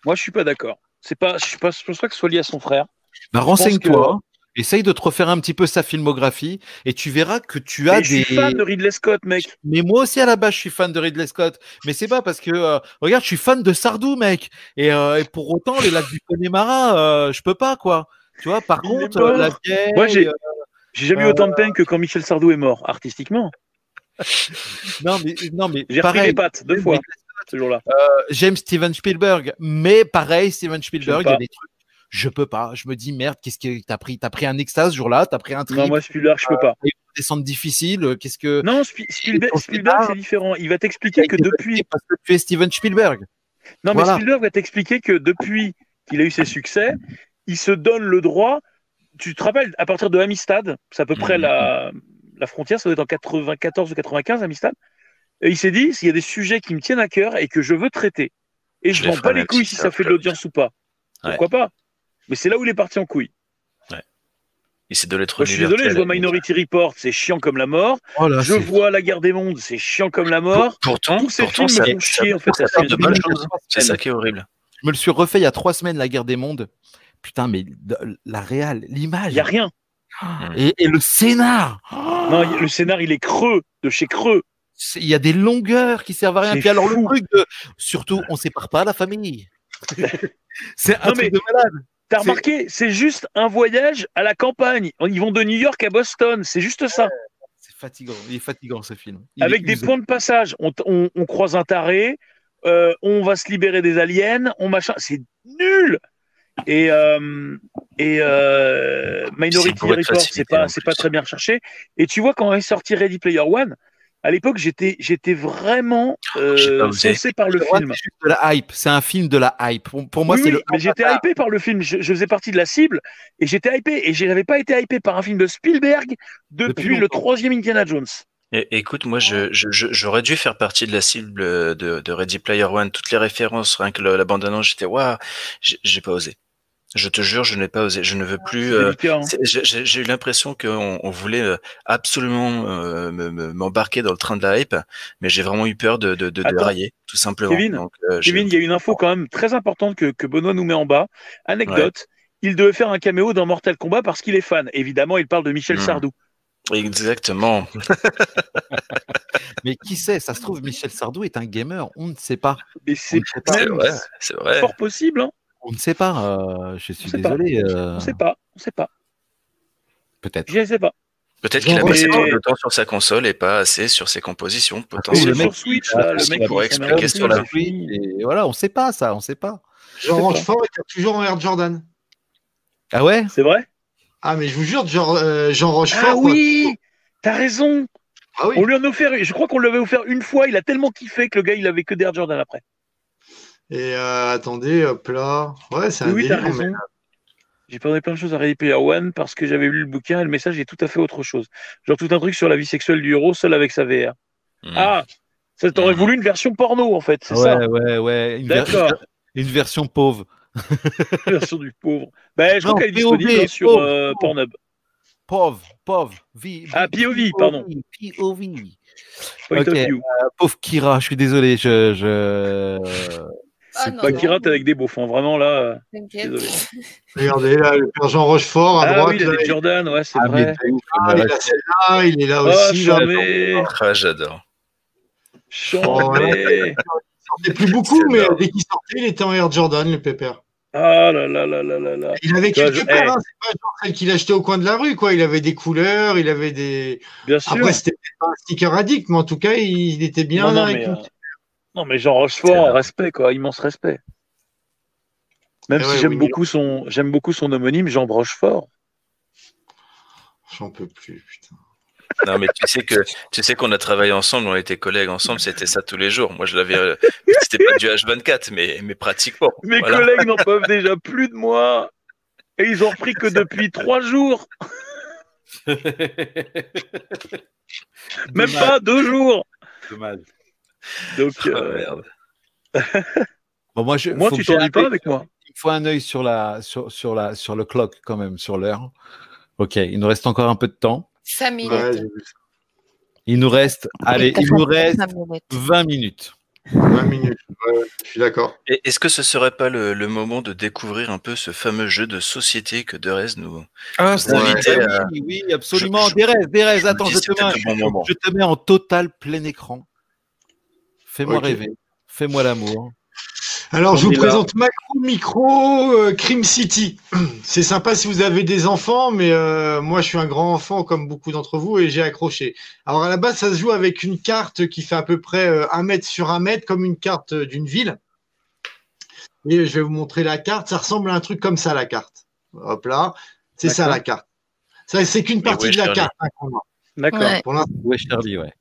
Moi, je suis pas d'accord. C'est pas, je je pense pas que ce soit lié à son frère. bah, renseigne-toi. Essaye de te refaire un petit peu sa filmographie et tu verras que tu as Mais je des. suis fan de Ridley Scott, mec. Mais moi aussi à la base, je suis fan de Ridley Scott. Mais c'est pas parce que euh, regarde, je suis fan de Sardou, mec. Et, et pour autant, les lacs du Connemara, je peux pas quoi. Tu vois. Par contre, la vieille, Moi, j'ai- jamais eu autant de peine que quand Michel Sardou est mort, artistiquement. non mais non mais J'ai repris les pattes deux fois, ce jour-là. J'aime Steven Spielberg, mais pareil, Steven Spielberg, il y a pas. des trucs. Je peux pas. Je me dis merde, qu'est-ce que t'as pris T'as pris un extase ce jour-là, t'as pris un trip, Non, moi, Spielberg, je peux pas. une descente difficile. euh, Qu'est-ce que Non, Spi- Spielberg, Spielberg, c'est différent. Il va t'expliquer que depuis parce que tu es Steven Spielberg. Non, mais Voilà. Spielberg va t'expliquer que depuis qu'il a eu ses succès, il se donne le droit. Tu te rappelles, à partir de Amistad, c'est à peu près Mhm. la, la frontière, ça doit être en 94 ou 95, Amistad. Et il s'est dit, s'il y a des sujets qui me tiennent à cœur et que je veux traiter, et je Je m'en bats les couilles si ça fait de l'audience ou pas. Ouais. Pourquoi pas? Mais c'est là où il est parti en couille. Il s'est donné trop Moi, je suis désolé, je vois Minority Report, c'est chiant comme la mort. Oh là, je c'est- vois La Guerre des Mondes, c'est chiant comme la mort. Pourtant, Tous ces pourtant, films ça, me font ça- chier, en fait, ça de bonnes choses. C'est ça qui est horrible. Je me le suis refait il y a trois semaines, la guerre des mondes. Putain, mais de- la réal, Il l'image n'y a rien. Et, et le scénar. Non, le scénar, il est creux, de chez creux. Il y a des longueurs qui servent à rien. Puis alors le truc de surtout, on sépare pas la famille. c'est un Non, truc mais- de malade. T'as remarqué, c'est juste un voyage à la campagne. Ils vont de New York à Boston, c'est juste ça. C'est fatigant. Il est fatigant ce film. Il Avec des usé. points de passage. On, on- on croise un taré, euh, on va se libérer des aliens, on machin. C'est nul. Et, euh, et euh, C'est Minority Report, c'est pas, c'est très bien recherché. Et tu vois, quand est sorti Ready Player One, à l'époque, j'étais, j'étais vraiment euh, par le film. C'est de la hype. C'est un film de la hype. Pour, pour moi, Oui, c'est le. mais j'étais hypé par le film. Je, je faisais partie de la cible et j'étais hypé. Et je n'avais pas été hypé par un film de Spielberg depuis, Depuis le troisième Indiana Jones. Écoute, moi, je, je- je- j'aurais dû faire partie de la cible de, de Ready Player One. Toutes les références, rien que la bande-annonce, j'étais, waouh, j'ai j'ai pas osé. Je te jure, je n'ai pas osé. Je ne veux plus. Euh, hein. j'ai- eu l'impression qu'on on voulait euh, absolument euh, me- me- m'embarquer dans le train de la hype, mais j'ai vraiment eu peur de, de, Attends. tout simplement. Kevin, Donc, euh, Kevin, il y a une info quand même très importante que, que Benoît nous met en bas. Anecdote. Il devait faire un caméo dans Mortal Kombat parce qu'il est fan. Évidemment, il parle de Michel Hmm. Sardou. Exactement. Mais qui sait Ça se trouve, Michel Sardou est un gamer. On ne sait pas. Mais c'est On sait pas. C'est même vrai, c'est vrai. fort possible. Hein. On ne sait pas. euh, je suis désolé. euh, On sait pas. On sait pas. Peut-être. Je ne sais pas. Peut-être qu'il a passé trop de temps sur sa console et pas assez sur ses compositions, Oui, potentiellement. le mec, Switch, là, le mec, pourrait expliquer sur la. Et voilà, on sait pas ça. On sait pas. Jean. Rochefort est toujours en Air Jordan. Ah ouais? C'est vrai? Ah, mais je vous jure, genre, euh, Jean Rochefort. Ah oui T'as raison Ah oui. On lui en a offert, je crois qu'on lui avait offert une fois. Il a tellement kiffé que le gars, il avait que des Air Jordan après. Et euh, attendez, hop là. Ouais, c'est un Oui, délire, mais- raison. J'ai parlé plein de choses à Ready Player One parce que j'avais lu le bouquin et le message est tout à fait autre chose. Genre tout un truc sur la vie sexuelle du héros seul avec sa VR. Hmm. Ah, ça t'aurait Mhm. voulu une version porno en fait, c'est ouais, ça? ouais, ouais. Une, ver- D'accord. une version pauvre. La version du pauvre. Ben, je Non, crois qu'elle est POV, disponible hein, sur pauvre, euh, pauvre. Pornhub. Pauvre, pauvre. V- Ah, POV, pardon. POV. Point Ok. of view. Euh, pauvre Kira, je suis désolé. Je, je... Ah, c'est non, pas qui rate avec des beaufs, hein, vraiment là. euh. Désolé. Regardez là, le père Jean Rochefort à Ah droite. oui, il a là, des Jordan, ouais, c'est Ah, vrai. Ah, là, il a celle-là, il est là Oh, aussi. là. Ah, j'adore. chambé. Il sortait plus beaucoup, mais dès qu'il sortait, il était en Air Jordan, le pépère. Ah là là là là là là. Il avait quelques je- paires, eh. hein, c'est pas genre celle qu'il achetait au coin de la rue, quoi. Il avait des couleurs, il avait des. Bien sûr. Après, c'était peut-être pas un sticker addict, mais en tout cas, il, il était bien non, mais, euh, non, mais Jean Rochefort, respect, quoi, immense respect. Même Eh si ouais, j'aime oui, beaucoup son, j'aime beaucoup son homonyme, Jean Rochefort. J'en peux plus, putain. Non, mais tu sais que tu sais qu'on a travaillé ensemble, on était collègues ensemble, c'était ça tous les jours. Moi, je l'avais. euh, C'était pas du H24, mais, mais pratiquement. Mes Voilà. collègues n'en peuvent déjà plus de moi. Et ils ont repris que depuis trois jours, même pas deux jours. Dommage. Donc, Ah, euh, merde. Bon, moi, je, moi, tu t'ennuies un pas avec moi. Il faut un œil sur la, sur, sur la, sur le clock quand même, sur l'heure. Ok, il nous reste encore un peu de temps. 5 minutes. Ouais. Il nous reste, allez, il nous reste Cinq minutes. 20 minutes. 20 minutes. Ouais, je suis d'accord. Et Est-ce que ce serait pas le, le moment de découvrir un peu ce fameux jeu de société que Derez nous. Ah, c'est invité à- oui, oui, absolument. Je- je- je me attends, dis, je te, mets, bon je te mets en total plein écran. Fais-moi rêver. Fais-moi l'amour. Alors, On je vous là. présente Macro Micro euh, Crime City. C'est sympa si vous avez des enfants, mais euh, moi, je suis un grand enfant comme beaucoup d'entre vous et j'ai accroché. Alors, à la base, ça se joue avec une carte qui fait à peu près euh, un mètre sur un mètre, comme une carte euh, d'une ville. Et je vais vous montrer la carte. Ça ressemble à un truc comme ça, la carte. Hop là. C'est ça, la carte. Ça, c'est qu'une partie ouais, de la carte. hein. D'accord. Ouais. Pour l'instant, Ouais, Charlie, ouais.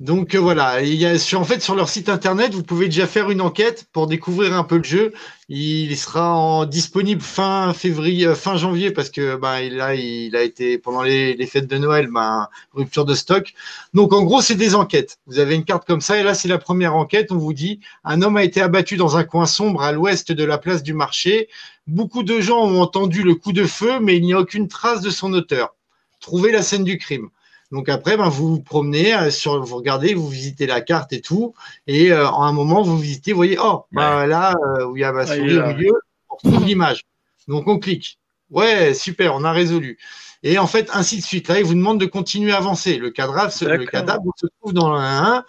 Donc euh, voilà, il y a sur, en fait sur leur site internet, vous pouvez déjà faire une enquête pour découvrir un peu le jeu. Il sera disponible fin février, euh, fin janvier parce que ben il a il a été pendant les, les fêtes de Noël, ben rupture de stock. Donc en gros c'est des enquêtes. Vous avez une carte comme ça et là c'est la première enquête. On vous dit un homme a été abattu dans un coin sombre à l'ouest de la place du marché. Beaucoup de gens ont entendu le coup de feu, mais il n'y a aucune trace de son auteur. Trouvez la scène du crime. Donc après, ben, vous vous promenez, euh, sur, vous regardez, vous visitez la carte et tout, et euh, en un moment, vous visitez, vous voyez, oh, ben, là, euh, où il y a ma Ah, souris au milieu, on retrouve l'image. Donc on clique. Ouais, super, on a résolu. Et en fait, ainsi de suite. Là, il vous demande de continuer à avancer. Le cadavre, se- le cadavre se trouve dans le 1.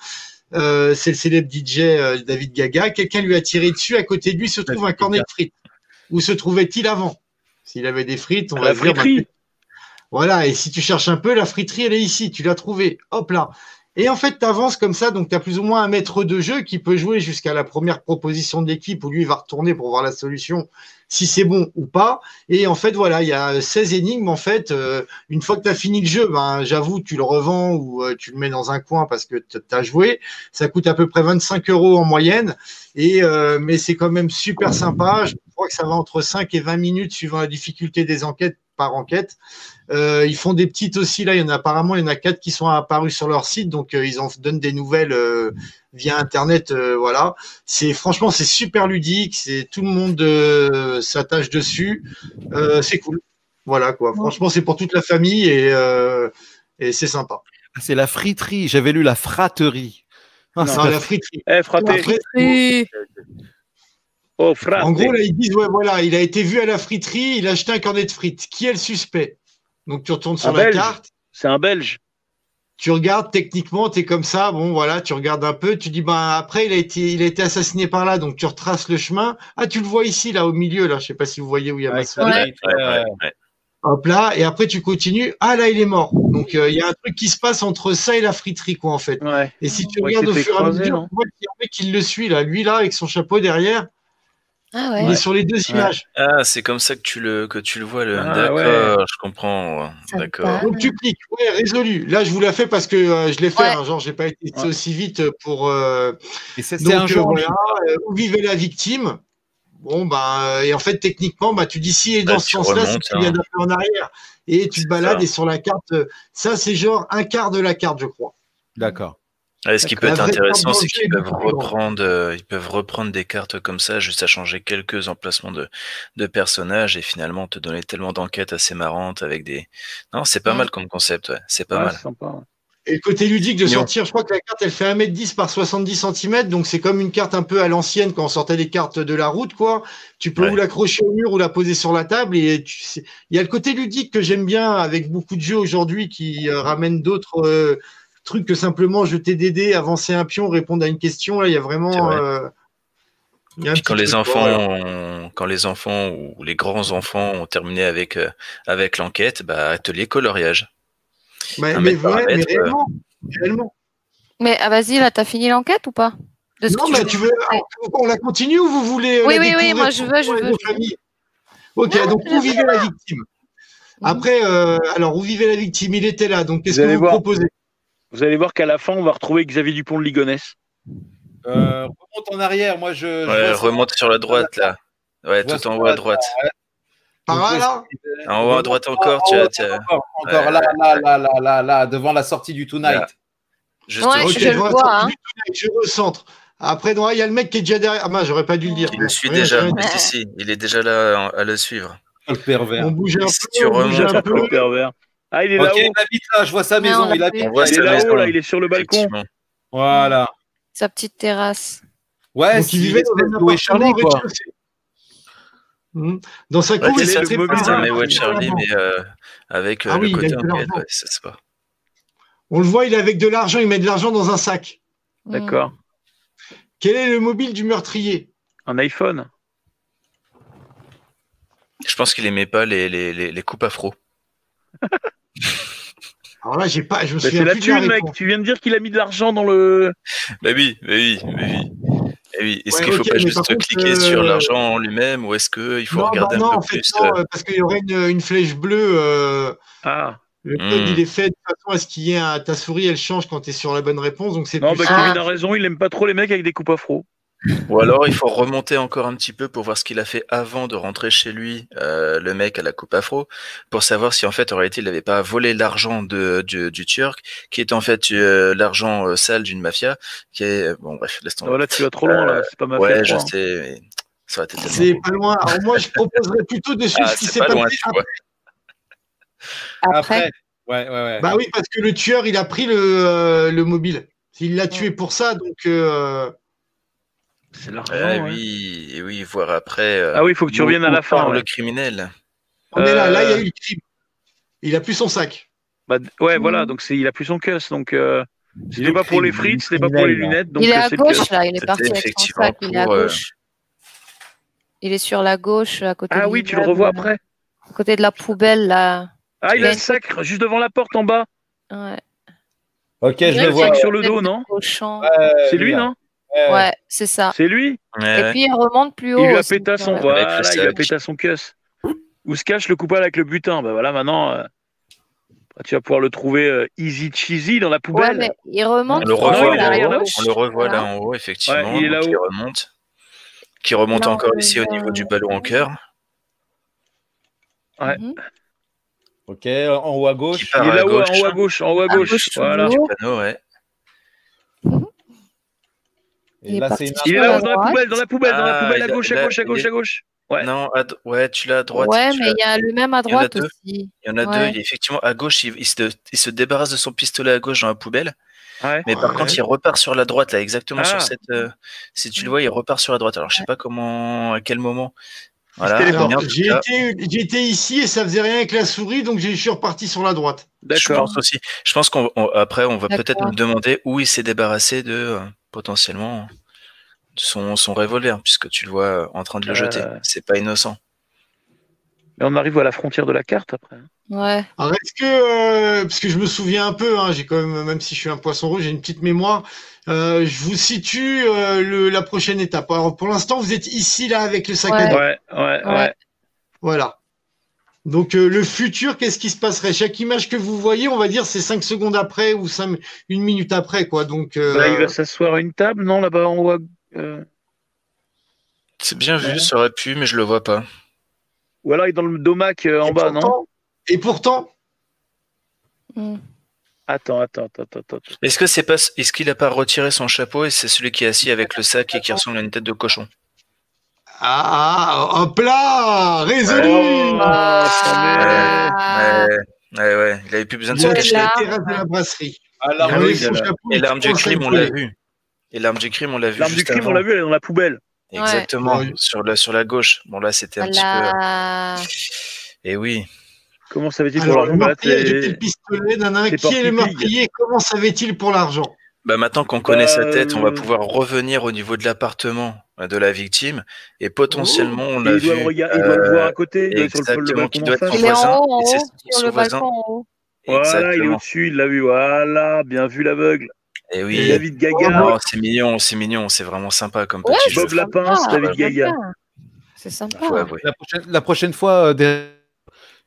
Euh, c'est le célèbre DJ euh, David Gaga. Quelqu'un lui a tiré dessus. À côté de lui se trouve un cornet de frites. Où se trouvait-il avant? S'il avait des frites, on À va la dire, ben, friterie. Voilà, et si tu cherches un peu, la friterie, elle est ici, tu l'as trouvée. Hop là. Et en fait, tu avances comme ça, donc tu as plus ou moins un maître de jeu qui peut jouer jusqu'à la première proposition de l'équipe où lui va retourner pour voir la solution, si c'est bon ou pas. Et en fait, voilà, il y a 16 énigmes. En fait, euh, une fois que tu as fini le jeu, ben, j'avoue, tu le revends ou euh, tu le mets dans un coin parce que tu as joué. Ça coûte à peu près 25 euros en moyenne. Et, euh, mais c'est quand même super sympa. Je crois que ça va entre 5 et 20 minutes suivant la difficulté des enquêtes par enquête. Euh, ils font des petites aussi, là, il y en a apparemment, il y en a quatre qui sont apparus sur leur site, donc euh, ils en donnent des nouvelles euh, via Internet, euh, voilà. C'est franchement, c'est super ludique, c'est tout le monde euh, s'attache dessus, Euh, c'est cool. Voilà quoi. Franchement, c'est pour toute la famille et, euh, et c'est sympa. Ah, C'est la friterie. J'avais lu la fraterie. Ah, Non, c'est la friterie. Eh, Oh, en gros, là, ils disent, ouais, voilà, il a été vu à la friterie, il a acheté un cornet de frites. Qui est le suspect? Donc tu retournes sur Un la Belge. carte. C'est un Belge. tu regardes techniquement, tu es comme ça, bon voilà, tu regardes un peu, tu dis ben après il a été il a été assassiné par là, donc tu retraces le chemin. Ah tu le vois ici là au milieu là, je sais pas si vous voyez où il y a ma. Ouais. Ouais, ouais. Hop là et après tu continues. Ah là il est mort. Donc euh, il y a un truc qui se passe entre ça et la friterie quoi en fait. Ouais. Et si tu Ouais, regardes au fur et à mesure, tu vois qu'il y a un mec qui le suit là, lui là avec son chapeau derrière. Ah Il est sur les deux Ouais. images. Ah, c'est comme ça que tu le, que tu le vois. Le... Ah, D'accord, ouais. je comprends. D'accord. Donc tu cliques, ouais, résolu. Là, je vous l'ai fait parce que euh, je l'ai fait, Ouais. hein, genre j'ai pas été Ouais. aussi vite pour. euh, Et c'est un jeu voilà, euh, où vivait la victime? Bon ben euh, et en fait techniquement bah tu dis si et dans Bah, ce tu sens-là c'est remontes, que tu viens hein. d'un peu en arrière et tu te balades ça. et sur la carte ça c'est genre un quart de la carte je crois. D'accord. Ouais, ce qui peut être intéressant, c'est qu'ils peuvent reprendre, euh, ils peuvent reprendre des cartes comme ça, juste à changer quelques emplacements de, de personnages et finalement te donner tellement d'enquêtes assez marrantes avec des. Non, c'est pas mal comme concept, ouais. C'est pas Ouais, mal. c'est sympa. ouais. Et le côté ludique de Mignon. sortir, je crois que la carte elle fait 1m10 par 70 cm donc c'est comme une carte un peu à l'ancienne quand on sortait les cartes de la route quoi. Tu peux Ouais. ou l'accrocher au mur ou la poser sur la table et tu sais- il y a le côté ludique que j'aime bien avec beaucoup de jeux aujourd'hui qui euh, ramènent d'autres euh, trucs que simplement jeter des dés, avancer un pion, répondre à une question. Là, il y a vraiment. vrai. euh, il y a un Puis petit quand les truc, enfants, voilà. ont- quand les enfants ou les grands enfants ont terminé avec euh, avec l'enquête, bah atelier coloriage. Mais, un mais vrai, mais euh. réellement, réellement. Mais ah, vas-y, là, t'as fini l'enquête ou pas? De ce Non, que mais tu tu veux, on la continue ou vous voulez Oui, la oui, oui, moi, je veux, je veux, je Ok, Non, donc où vivait la victime Après, euh, alors où vivait la victime Il était là. Donc qu'est-ce que vous voir. proposez Vous allez voir qu'à la fin, on va retrouver Xavier Dupont de Ligonnès. Euh, remonte en arrière. Moi, je. je Ouais, vois ça. remonte sur la droite là. Ouais, vois tout en haut à droite. Par là, là En haut à droite encore, En tu as, as- Encore, encore Ouais, là, là, là, là, là, là, devant la sortie du Tonight. Juste Ouais, au-dessus. je le vois, vois, hein. Je recentre. Après, non, il y a le mec qui est déjà derrière. Ah, bah, j'aurais pas dû le dire. Il le suit déjà. Ouais. Si, si, il est déjà là à le suivre. Le pervers. On bouge un Si peu, tu on remontes un peu. Le pervers. Ah, il est là-haut. il habite là. Je vois sa Mais maison. Il a vu. On voit Il est là-haut, maison. là, il est sur le balcon. Voilà. Sa petite terrasse. Ouais, Donc, il c'est vivait dans Charlie, quoi. Mhm. Dans sa Ouais, cour, quel il est s'est le mobile C'est Charlie, mais euh, avec euh, Ah le côté. Ouais, c'est c'est pas. On le voit, il est avec de l'argent, il met de l'argent dans un sac. Mm. D'accord. Quel est le mobile du meurtrier? Un iPhone. Je pense qu'il aimait pas les, les, les, les coupes afro. Alors là, j'ai pas, je me Bah, souviens c'est la thune, mec. Tu viens de dire qu'il a mis de l'argent dans le. Bah oui, bah oui, bah oui. Eh oui. Est-ce Ouais, qu'il faut ok, pas juste contre, cliquer euh, sur l'argent en lui-même ou est-ce qu'il faut non, regarder bah non, un peu en fait, plus non, euh, parce qu'il y aurait une, une flèche bleue. euh, Ah. le code, Hmm. il est fait de façon à ce qu'il y ait un, ta souris, elle change quand tu es sur la bonne réponse. Donc c'est Non, plus bah. Kevin a raison, il aime pas trop les mecs avec des coupes afro. Ou alors il faut remonter encore un petit peu pour voir ce qu'il a fait avant de rentrer chez lui, euh, le mec à la coupe afro, pour savoir si en fait en réalité il n'avait pas volé l'argent de, du, du Turc, qui est en fait euh, l'argent euh, sale d'une mafia, qui est bon bref laisse tomber. Voilà, tu vas trop loin, là. C'est pas ma ouais, je quoi. sais, mais ça aurait été tellement C'est pas loin. Alors moi, je proposerais plutôt de suivre Ah, ce qui s'est pas passé. Après, Après. Ouais, ouais, ouais. Bah oui, parce que le tueur, il a pris le, euh, le mobile. Il l'a tué pour ça, donc. C'est l'argent. Eh ouais. oui, et oui, voir après. euh, Ah oui, il faut que tu reviennes à la fin. ouais. Le criminel. On est là, là, il y a Euh, eu le crime. Il a plus son sac. Bah, ouais, Mm. voilà, donc c'est, il a plus son cuss. Donc, euh, c'était pas pour les frites, c'était pas pour les lunettes. Donc, il est euh, à cuss. gauche, là. Il est parti avec son effectivement sac. Il est à euh, gauche. Il est sur la gauche, à côté Ah de oui, tu le revois après. À côté de la poubelle, là. Ah, il Il a le une- sac juste devant la porte en bas. Ouais. Ok, je le vois. Sur le dos, non C'est lui, là. non Ouais. Ouais, c'est ça. C'est lui Ouais, Et ouais. puis il remonte plus haut. Il lui a pété son. ouais. Voilà, il a pété son cuss. Où se cache le coupable avec le butin Bah voilà, maintenant, euh, bah, tu vas pouvoir le trouver euh, easy cheesy dans la Ouais, poubelle. mais il remonte On le haut, revoit là, là-haut. gauche. On le revoit Voilà. là en haut, effectivement. Ouais, il est donc là-haut. remonte. Qui remonte Là, on encore ici au niveau du ballon en cœur. Ouais. Mhm. Ok, en haut à Qui gauche. Il est à là-haut, gauche. en haut à gauche, en haut à À gauche. gauche, voilà. toujours. Panneau, ouais. Et Il est là, c'est Il est la dans la poubelle, dans la poubelle, dans la Ah, poubelle, à gauche, là, à gauche, à gauche, est- à gauche. Ouais. Non, à ouais, tu l'as à droite. Ouais, mais il y a le même à droite deux. aussi. Il y en a Ouais. deux. Effectivement à gauche, il, il se, il se débarrasse de son pistolet à gauche dans la poubelle. Ouais. Mais par Ouais. contre, il repart sur la droite, là, exactement Ah. sur cette. euh, si tu le vois, il repart sur la droite. Alors, je sais pas comment, à quel moment. Voilà. été ici et ça faisait rien avec la souris, donc je suis reparti sur la droite. je pense aussi. Je pense qu'on on- va peut-être nous demander où il s'est débarrassé de euh, potentiellement son, son revolver, puisque tu le vois euh, en train de le Euh. jeter. C'est pas innocent. Mais on arrive à la frontière de la carte après. hein. Ouais. Alors, est-ce que, euh, parce que je me souviens un peu, hein, j'ai quand même, même si je suis un poisson rouge, j'ai une petite mémoire. euh, je vous situe euh, le, la prochaine étape. Alors, pour l'instant, vous êtes ici là avec le sac à dos. Ouais, ouais, ouais. Ouais. Voilà. Donc euh, le futur, qu'est-ce qui se passerait? Chaque image que vous voyez, on va dire, c'est 5 secondes après ou une minute après, quoi. Donc euh, Là, il va s'asseoir à une table, non Là-bas en haut. euh, C'est bien vu, Ouais. ça aurait pu, mais je le vois pas. Ou alors il est dans le domac euh, en et bas, non? Et pourtant, Mm. Attends, attends, attends, attends. attends. Est-ce que c'est pas, est-ce qu'il a pas retiré son chapeau et c'est celui qui est assis avec le sac et qui ressemble à une tête de cochon? Ah, ah, hop là, résolu. Oh, Ah. Ouais, ouais, ouais, il avait plus besoin de Il se a cacher. la terrasse de la brasserie. Ah, Il l'arme avait oui, son il a- chapeau, Et l'arme du crime, on l'a vu. Et l'arme du crime, on l'a vu L'arme du crime, on l'a vu, elle est dans la poubelle. Exactement, Ouais. sur la sur la gauche. Bon là, c'était un petit peu. Et oui. Comment savait-il pour le l'argent meurtrier a c'est- le pistolet d'un un. c'est Qui est le Porky Pig. meurtrier Comment savait-il pour l'argent? Bah maintenant qu'on connaît sa Euh, tête, on va pouvoir revenir au niveau de l'appartement euh, de la victime et potentiellement on Et l'a il doit vu. le regarder, il doit le euh, voir à côté, il doit exactement, qui doit être son Il est voisin, en haut, et c'est son voisin. en. Voilà, il est au-dessus, il l'a vu. Voilà, bien vu l'aveugle. Et oui. David Gaga. Non, c'est mignon, c'est mignon, c'est vraiment sympa comme Ouais, petit jeu. Bob Lapin, c'est David Gaga. sympa. C'est sympa. La prochaine, la prochaine fois, euh, des-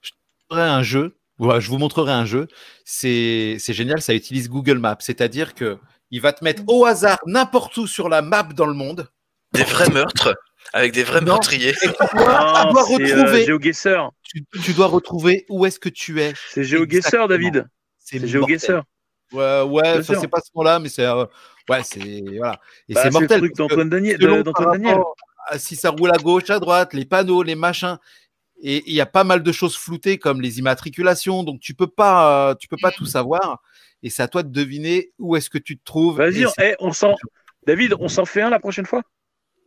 je te montrerai un jeu. Ouais, je vous montrerai un jeu. C'est c'est génial. Ça utilise Google Maps. C'est-à-dire que il va te mettre au hasard n'importe où sur la map dans le monde. Des vrais meurtres avec des vrais Non. meurtriers. Et tu dois, tu dois c'est euh, retrouver. Tu, tu dois retrouver où est-ce que tu es. C'est GeoGuessr. David. C'est mortel. GeoGuessr. Ouais, ouais. C'est pas ce moment-là, mais c'est euh, ouais, c'est voilà. Et Bah, c'est c'est le mortel. truc d'Antoine Daniel. à si ça roule à gauche, à droite, les panneaux, les machins. Et il y a pas mal de choses floutées comme les immatriculations, donc tu peux pas, euh, tu peux pas tout savoir. Et c'est à toi de deviner où est-ce que tu te trouves. Vas-y, eh, on s'en. David, on s'en fait un la prochaine fois?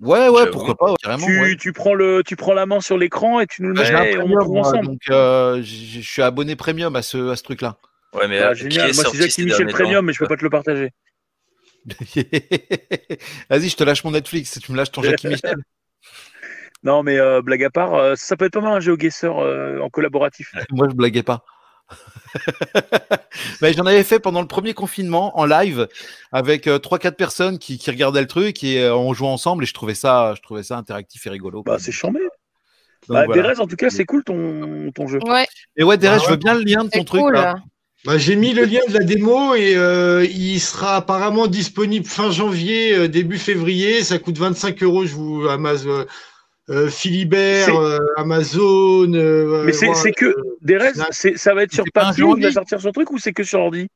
Ouais, ouais, pourquoi pas, ouais, carrément. tu, ouais. tu prends le, tu prends la main sur l'écran et tu nous le mets on premium, moi, ensemble. donc euh, je suis abonné premium à ce, à ce truc-là. Ouais, mais Ah, génial. est Moi, c'est Jackie Michel Premium, temps mais je peux pas te le partager. Vas-y, je te lâche mon Netflix, tu me lâches ton Jackie Michel. Non, mais euh, blague à part, euh, ça peut être pas mal un GeoGuessr euh, en collaboratif. Moi, je blaguais pas. Mais j'en avais fait pendant le premier confinement en live avec euh, trois quatre personnes qui, qui regardaient le truc et euh, on jouait ensemble et je trouvais ça je trouvais ça interactif et rigolo. Bah, c'est chambé. Donc, Bah, voilà. Derez, en tout cas, c'est cool ton, ton jeu. Ouais, Et ouais, Derek, Ah je veux bien le lien de ton truc. cool. là. Bah, j'ai mis le lien de la démo et euh, il sera apparemment disponible fin janvier, euh, début février. Ça coûte 25 euros. Je vous Amazon, euh, Philibert, euh, Amazon. euh, Mais c'est que Derez, Non. c'est- ça va être sur C'est pas un papier, il va sortir son truc ou c'est que sur ordi?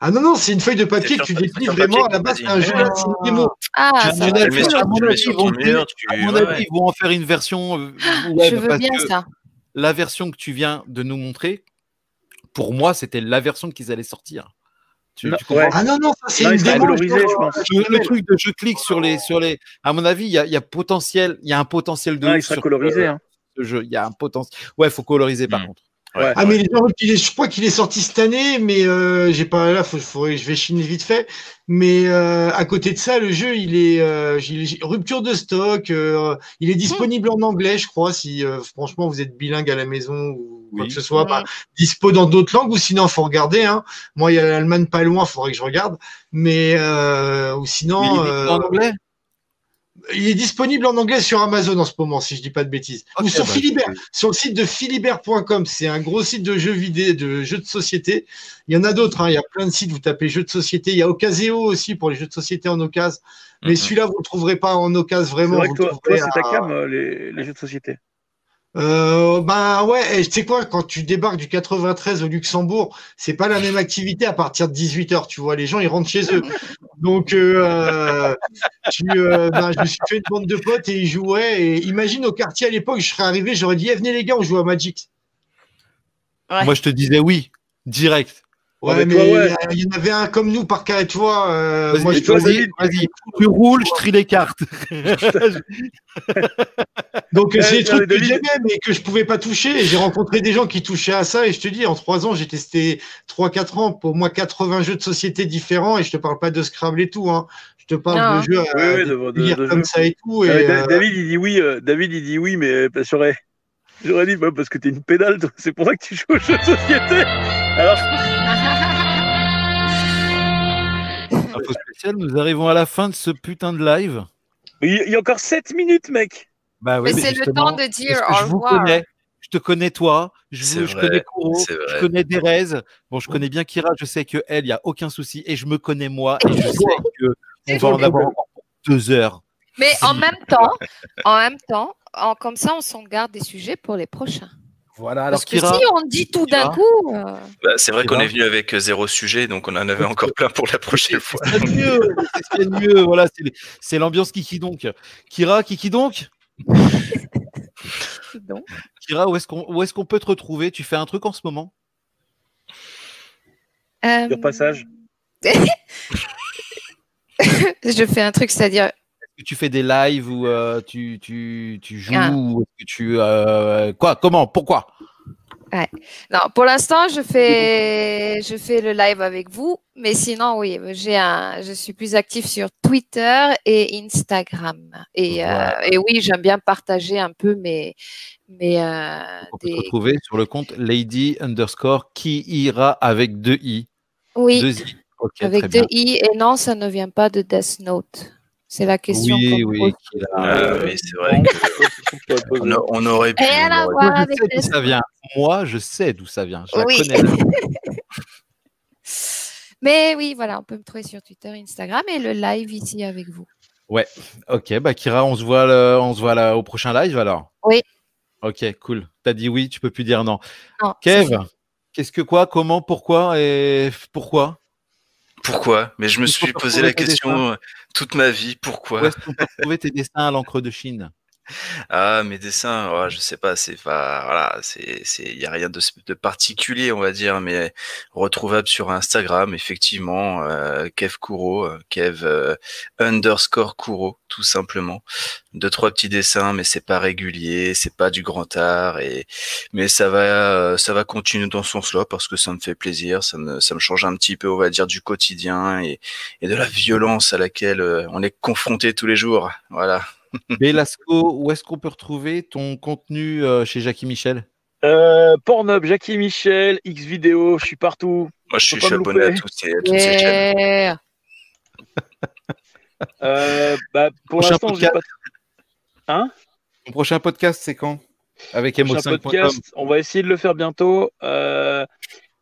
Ah non non, c'est une feuille de papier sur que tu déplies vraiment. À la base, c'est un jeu, une démo. Ah, ça un va à sur, mon avis, sur ils vont ton le mur, tu... À mon ouais, avis, ouais. ils vont en faire une version web Je veux parce bien que ça. la version que tu viens de nous montrer, pour moi, c'était la version qu'ils allaient sortir. Tu, Non, tu comprends ouais. Ah non non, ça c'est une il démo. je pense. le, le truc de je clique sur les sur les à mon avis il y a, il y a potentiel il y a un potentiel de ouf il sera colorisé. euh, hein. ce jeu il y a un potentiel ouais faut coloriser par Mm. contre Ouais. Ah mais les il je crois qu'il est sorti cette année, mais euh, j'ai pas là, faut, faut- je vais chiner vite fait. Mais euh, à côté de ça, le jeu, il est, euh, il est- rupture de stock. euh, il est disponible en anglais, je crois. Si euh, franchement vous êtes bilingue à la maison ou quoi que ce soit, Ouais. bah, dispo dans d'autres langues ou sinon faut regarder. Hein. Moi, il y a l'Allemagne pas loin, faudrait que je regarde. Mais euh, ou Il est sinon, euh, en anglais? il est disponible en anglais sur Amazon en ce moment, si je dis pas de bêtises. Ou sur bah, Philibert, sur le site de philibert.com. C'est un gros site de jeux vidéo, de jeux de société. Il y en a d'autres, hein. il y a plein de sites, vous tapez jeux de société. Il y a Ocaseo aussi pour les jeux de société en occasion. Mais Mhm. celui-là, vous ne le trouverez pas en occasion C'est vraiment. vrai vous que le toi, c'est ta à- cam, euh, les, les jeux de société. Euh, ben ouais, et tu sais quoi, quand tu débarques du 93 au Luxembourg, c'est pas la même activité à partir de 18h, tu vois, les gens ils rentrent chez eux. Donc euh, tu, euh, ben, je me suis fait une bande de potes et ils jouaient. Et imagine au quartier à l'époque, je serais arrivé, j'aurais dit, eh, venez les gars, on joue à Magic. Ouais. moi je te disais oui direct Ouais, mais mais toi, il ouais. y a- il y, en avait un comme nous par carré, tu vois. euh, vas-y moi, je et toi, faisais- David vas-y tu roules je trie les cartes Donc Ouais, c'est des trucs que j'aimais mais que je pouvais pas toucher. Et j'ai rencontré des gens qui touchaient à ça. Et je te dis, en trois ans, j'ai testé trois, quatre ans pour moi 80 jeux de société différents. Et je te parle pas de Scrabble et tout. Hein. Je te parle Non. de jeux Oui, euh, oui, de- de- de comme ça et tout. Et, Euh, Da- euh, David, il dit oui. euh, David, il dit oui, mais pas. J'aurais dit, bah, parce que t'es une pédale, c'est pour ça que tu joues aux jeux de société. Alors, Info spéciale, nous arrivons à la fin de ce putain de live. il y a encore 7 minutes, mec. Bah oui, Mais c'est le temps de dire au je vous revoir. connais? Je te connais toi, je, je vrai, connais Kuro, je connais Derez. Bon, je connais bien Kira, je sais que elle, il y a aucun souci, et je me connais moi, et je sais que on va en avoir encore deux heures. Mais en même temps, en même temps, en- comme ça, on s'en garde des sujets pour les prochains. Voilà. Alors Parce que Kira, si on dit tout d'un coup, euh, Bah, c'est vrai qu'on est venu avec euh, zéro sujet, donc on en avait encore plein pour la prochaine fois. c'est mieux, c'est mieux. Voilà, c'est l'ambiance Kiki donc. Kira, Kiki donc. donc, Kira, où est-ce qu'on où est-ce qu'on peut te retrouver? Tu fais un truc en ce moment? Euh, Sur passage. je fais un truc, c'est-à dire, Est-ce que tu fais des lives ou euh, tu, tu, tu joues Ah. ou que tu euh, quoi Comment Pourquoi? Non, pour l'instant, je fais, je fais le live avec vous, mais sinon, oui, j'ai un, je suis plus active sur Twitter et Instagram. Et, euh, et oui, j'aime bien partager un peu mes, euh, On peut te retrouver sur le compte Lady underscore qui ira avec deux i. oui, Deux i. Ok, avec deux bien. i. Et non, ça ne vient pas de Death Note. C'est la question. Oui, pose. Ah, oui, c'est vrai. On, a- on aurait pu. Rien à voir. Je avec sais ça vient. Moi, je sais d'où ça vient. Je la connais. Mais oui, voilà, on peut me trouver sur Twitter, Instagram et le live ici avec vous. Ok, bah Kira, on se voit, le- on se voit là, au prochain live alors. Oui. Ok, cool. T'as dit oui, tu peux plus dire non. Kev, qu'est-ce que quoi, comment, pourquoi et pourquoi? Pourquoi? Mais je me suis posé la question toute ma vie. Où Pourquoi est-ce qu'on peut trouver tes dessins à l'encre de Chine? Ah, mes dessins, ouais, je sais pas, c'est pas, voilà, c'est, c'est, il y a rien de, de particulier, on va dire, mais retrouvable sur Instagram, effectivement, euh, Kev Kuro, Kev euh, underscore Kuro, tout simplement. Deux trois petits dessins, mais c'est pas régulier, c'est pas du grand art, et mais ça va, euh, ça va continuer dans ce sens-là parce que ça me fait plaisir, ça me, ça me change un petit peu, on va dire, du quotidien et, et de la violence à laquelle euh, on est confronté tous les jours. Voilà. Belasco, où est-ce qu'on peut retrouver ton contenu euh, chez Jackie Michel? Euh, Pornhub, Jackie Michel, X vidéo, je suis partout. Moi, je suis, abonné à, tous ces, toutes ces chaînes. Yeah. Euh, bah, pour Prochain l'instant, j'ai podcast. pas Ton prochain podcast, c'est quand? Avec prochain Emo5.com. podcast. On va essayer de le faire bientôt. Euh,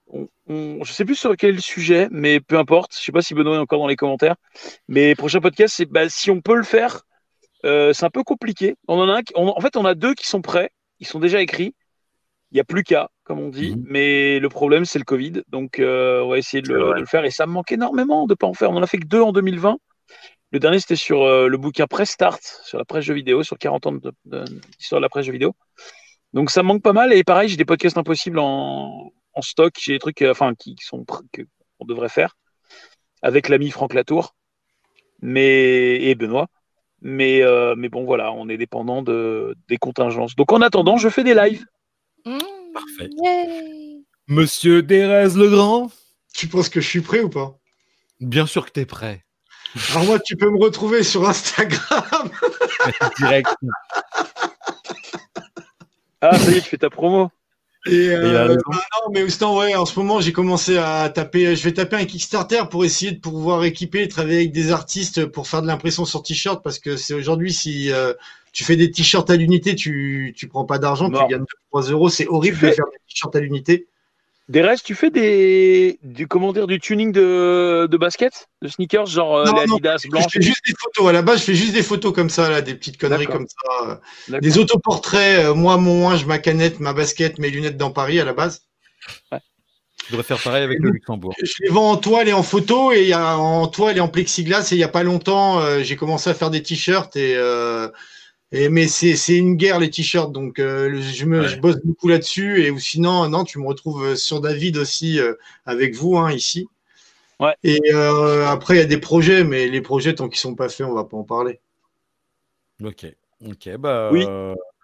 on, on- je sais plus sur quel sujet, mais peu importe. Je sais pas si Benoît est encore dans les commentaires. Mais prochain podcast, c'est bah, si on peut le faire. Euh, c'est un peu compliqué. On en a un qui- on- en fait, on a deux qui sont prêts. Ils sont déjà écrits. Il n'y a plus qu'à, comme on dit. Mhm. Mais le problème, c'est le Covid. Donc, euh, on va essayer de le, vrai. de le faire. Et ça me manque énormément de pas en faire. On en a fait que deux en 2020. Le dernier, c'était sur euh, le bouquin Press Start, sur la presse jeux vidéo, sur 40 ans de- d'histoire de la presse jeux vidéo. Donc ça me manque pas mal. Et pareil, j'ai des podcasts impossibles en, en stock. J'ai des trucs enfin, qui, qui sont qu'on devrait faire avec l'ami Franck Latour mais, et Benoît. Mais, euh, mais bon, voilà, on est dépendant de, des contingences. Donc en attendant, je fais des lives. Mmh, Parfait. yay. Monsieur Derez Legrand Tu penses que je suis prêt ou pas? Bien sûr que t'es prêt. Alors moi, tu peux me retrouver sur Instagram. Direct. Ah, ça y est, tu fais ta promo. Et euh, bah non, mais sinon, ouais, en ce moment, j'ai commencé à taper. Je vais taper un Kickstarter pour essayer de pouvoir équiper et travailler avec des artistes pour faire de l'impression sur t-shirt parce que c'est aujourd'hui si euh, tu fais des t-shirts à l'unité, tu tu prends pas d'argent, tu gagnes 3 euros. C'est horrible de faire des t-shirts à l'unité. Des restes, tu fais des, du, comment dire, du tuning de, de basket, de sneakers, genre euh, Non, les non, Adidas Je blanches. fais juste des photos. À la base, je fais juste des photos comme ça, là, des petites conneries comme ça. D'accord. Des autoportraits. euh, moi, mon linge, ma canette, ma basket, mes lunettes dans Paris à la base. Tu devrais faire pareil avec le Luxembourg. Je les vends en toile et en photo et il y a en toile et en plexiglas et il y a pas longtemps euh, j'ai commencé à faire des t-shirts et, euh, et mais c'est c'est une guerre les t-shirts donc euh, le- je me Ouais. je bosse beaucoup là-dessus et ou sinon non tu me retrouves euh, sur David aussi euh, avec vous hein, ici. Ouais. Et euh, après il y a des projets mais les projets tant qu'ils sont pas faits on va pas en parler. Ok. Ok, bah. Oui.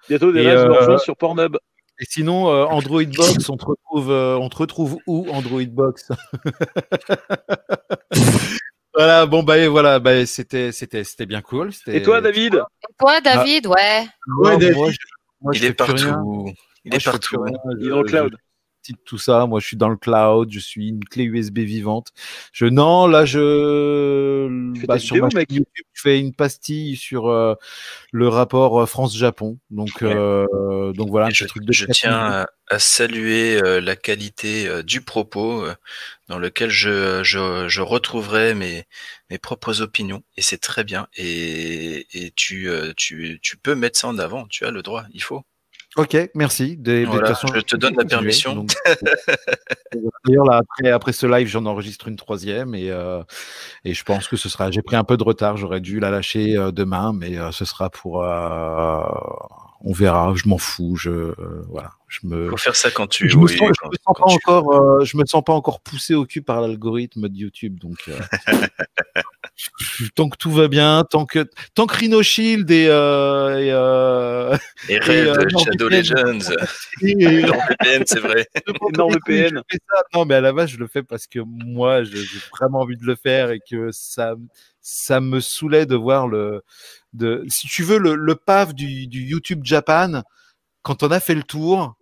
Bientôt des restes euh, sur Pornhub. Et sinon, euh, Android Box, on te retrouve, euh, on te retrouve où Android Box? Voilà, bon bah et voilà, bah, c'était c'était c'était bien cool. c'était- Et toi, David? Et toi, David, ouais. Moi, Ouais, David. moi, je, moi, Il est fais plus rien. partout. Il Moi, est partout. Il est dans le Je- tout ça. Moi, je suis dans le cloud. Je suis une clé USB vivante. Je non, là, je bah, sur vidéo, ma chaîne mec. YouTube, je fais une pastille sur euh, le rapport euh, France-Japon. Donc, Ouais. euh, donc voilà, je, truc de je quatre tiens à, saluer euh, la qualité du propos dans lequel je, je, je retrouverai mes, mes propres opinions et c'est très bien et, et tu, tu, tu peux mettre ça en avant, tu as le droit, il faut. Ok, merci. Des- de toute Voilà, façon, je te donne la permission. D'ailleurs, là, après, après ce live, j'en enregistre une troisième et, euh, et je pense que ce sera. J'ai pris un peu de retard. J'aurais dû la lâcher euh, demain, mais euh, ce sera pour. euh, on verra. Je m'en fous. Je euh, voilà. Je me. faut faire ça quand tu. Je me je me sens pas tu- encore, euh, je me sens pas encore poussé au cul par l'algorithme de YouTube, donc euh, tant que tout va bien, tant que tant que Rhino Shield et, euh, et, euh, Et et, Red, euh, Shadow NordVPN. Legends, et- NordVPN, c'est vrai. Fais ça. Non, mais à la base, je le fais parce que moi, j'ai vraiment envie de le faire et que ça, ça me saoulait de voir le, de, si tu veux, le, le paf du, du YouTube Japan, quand on a fait le tour,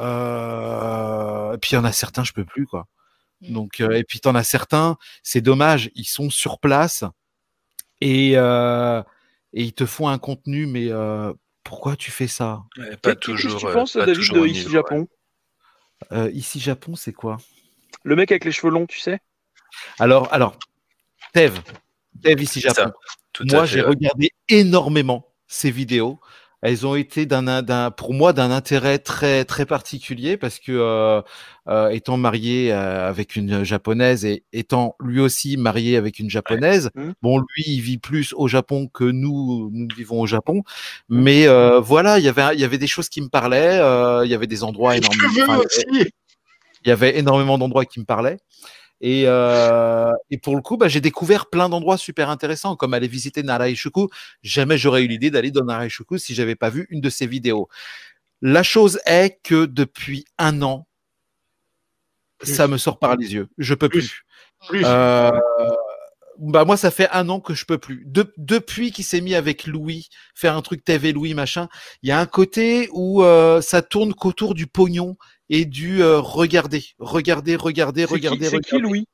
euh, et puis il y en a certains, je peux plus, quoi. Mm. Donc, euh, et puis t'en as certains, c'est dommage, ils sont sur place et, euh, et ils te font un contenu, mais euh, pourquoi tu fais ça? Ouais, pas Qu'est-ce que toujours. tu penses, pas David, de ici niveau, Japon? Euh, Ici, Japon, c'est quoi? Le mec avec les cheveux longs, tu sais? Alors, alors, Tev, Tev ici Japon. ça, tout à Moi, j'ai regardé énormément ces vidéos. Elles ont été d'un, d'un, pour moi d'un intérêt très très particulier parce que euh, euh, étant marié euh, avec une japonaise et étant lui aussi marié avec une japonaise, Mhm. bon lui il vit plus au Japon que nous nous vivons au Japon, mais euh, voilà il y avait il y avait des choses qui me parlaient, euh, il y avait des endroits énormément, il y avait énormément d'endroits qui me parlaient. Et, euh, et pour le coup, bah, j'ai découvert plein d'endroits super intéressants, comme aller visiter Naraishuku. Jamais j'aurais eu l'idée d'aller dans Naraishuku si j'avais pas vu une de ces vidéos. La chose est que depuis un an, Plus. ça me sort par les yeux. Je peux Plus. plus. Plus. Euh, bah moi, ça fait un an que je peux plus. De- depuis qu'il s'est mis avec Louis, faire un truc TV Louis machin, il y a un côté où euh, ça tourne qu'autour du pognon et du euh, regarder, regarder, regarder, C'est qui, regarder, c'est qui, regarder. Louis?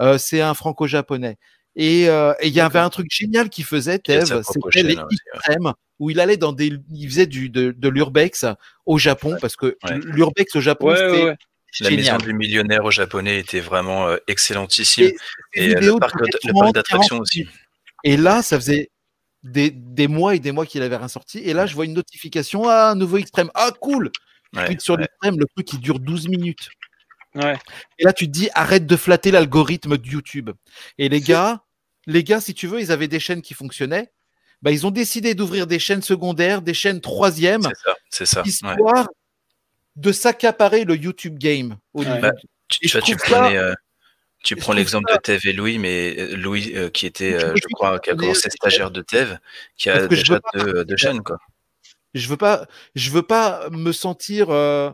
Euh, c'est un franco-japonais. Et euh, il y avait un truc génial qu'il faisait, propre c'était les ouais. où il allait dans des, il faisait du de, de l'urbex au Japon, parce que Ouais. l'urbex au Japon, c'était. La maison génial. du millionnaire au japonais était vraiment euh, excellentissime. Et Et, le parc, duraient le 30, parc d'attractions 40 aussi. Et là, ça faisait des, des mois et des mois qu'il avait rien sorti. Et là, je vois une notification, ah, nouveau extrême. Ah, cool! Ouais, sur ouais. l'extrême, le truc qui dure 12 minutes. Ouais. Et là, tu te dis, arrête de flatter l'algorithme de YouTube. Et les gars, les gars, si tu veux, ils avaient des chaînes qui fonctionnaient. Bah, ils ont décidé d'ouvrir des chaînes secondaires, des chaînes troisièmes, C'est ça, c'est ça. ouais. histoire de s'accaparer le YouTube game. Au Ouais. niveau Bah, Tu, ça- euh, tu prends l'exemple ça- de Tev et Louis, mais euh, Louis euh, qui était, Je euh, crois, qui a commencé stagiaire de Tev, qui a déjà deux, deux chaînes, quoi. Je veux pas je veux pas me sentir euh,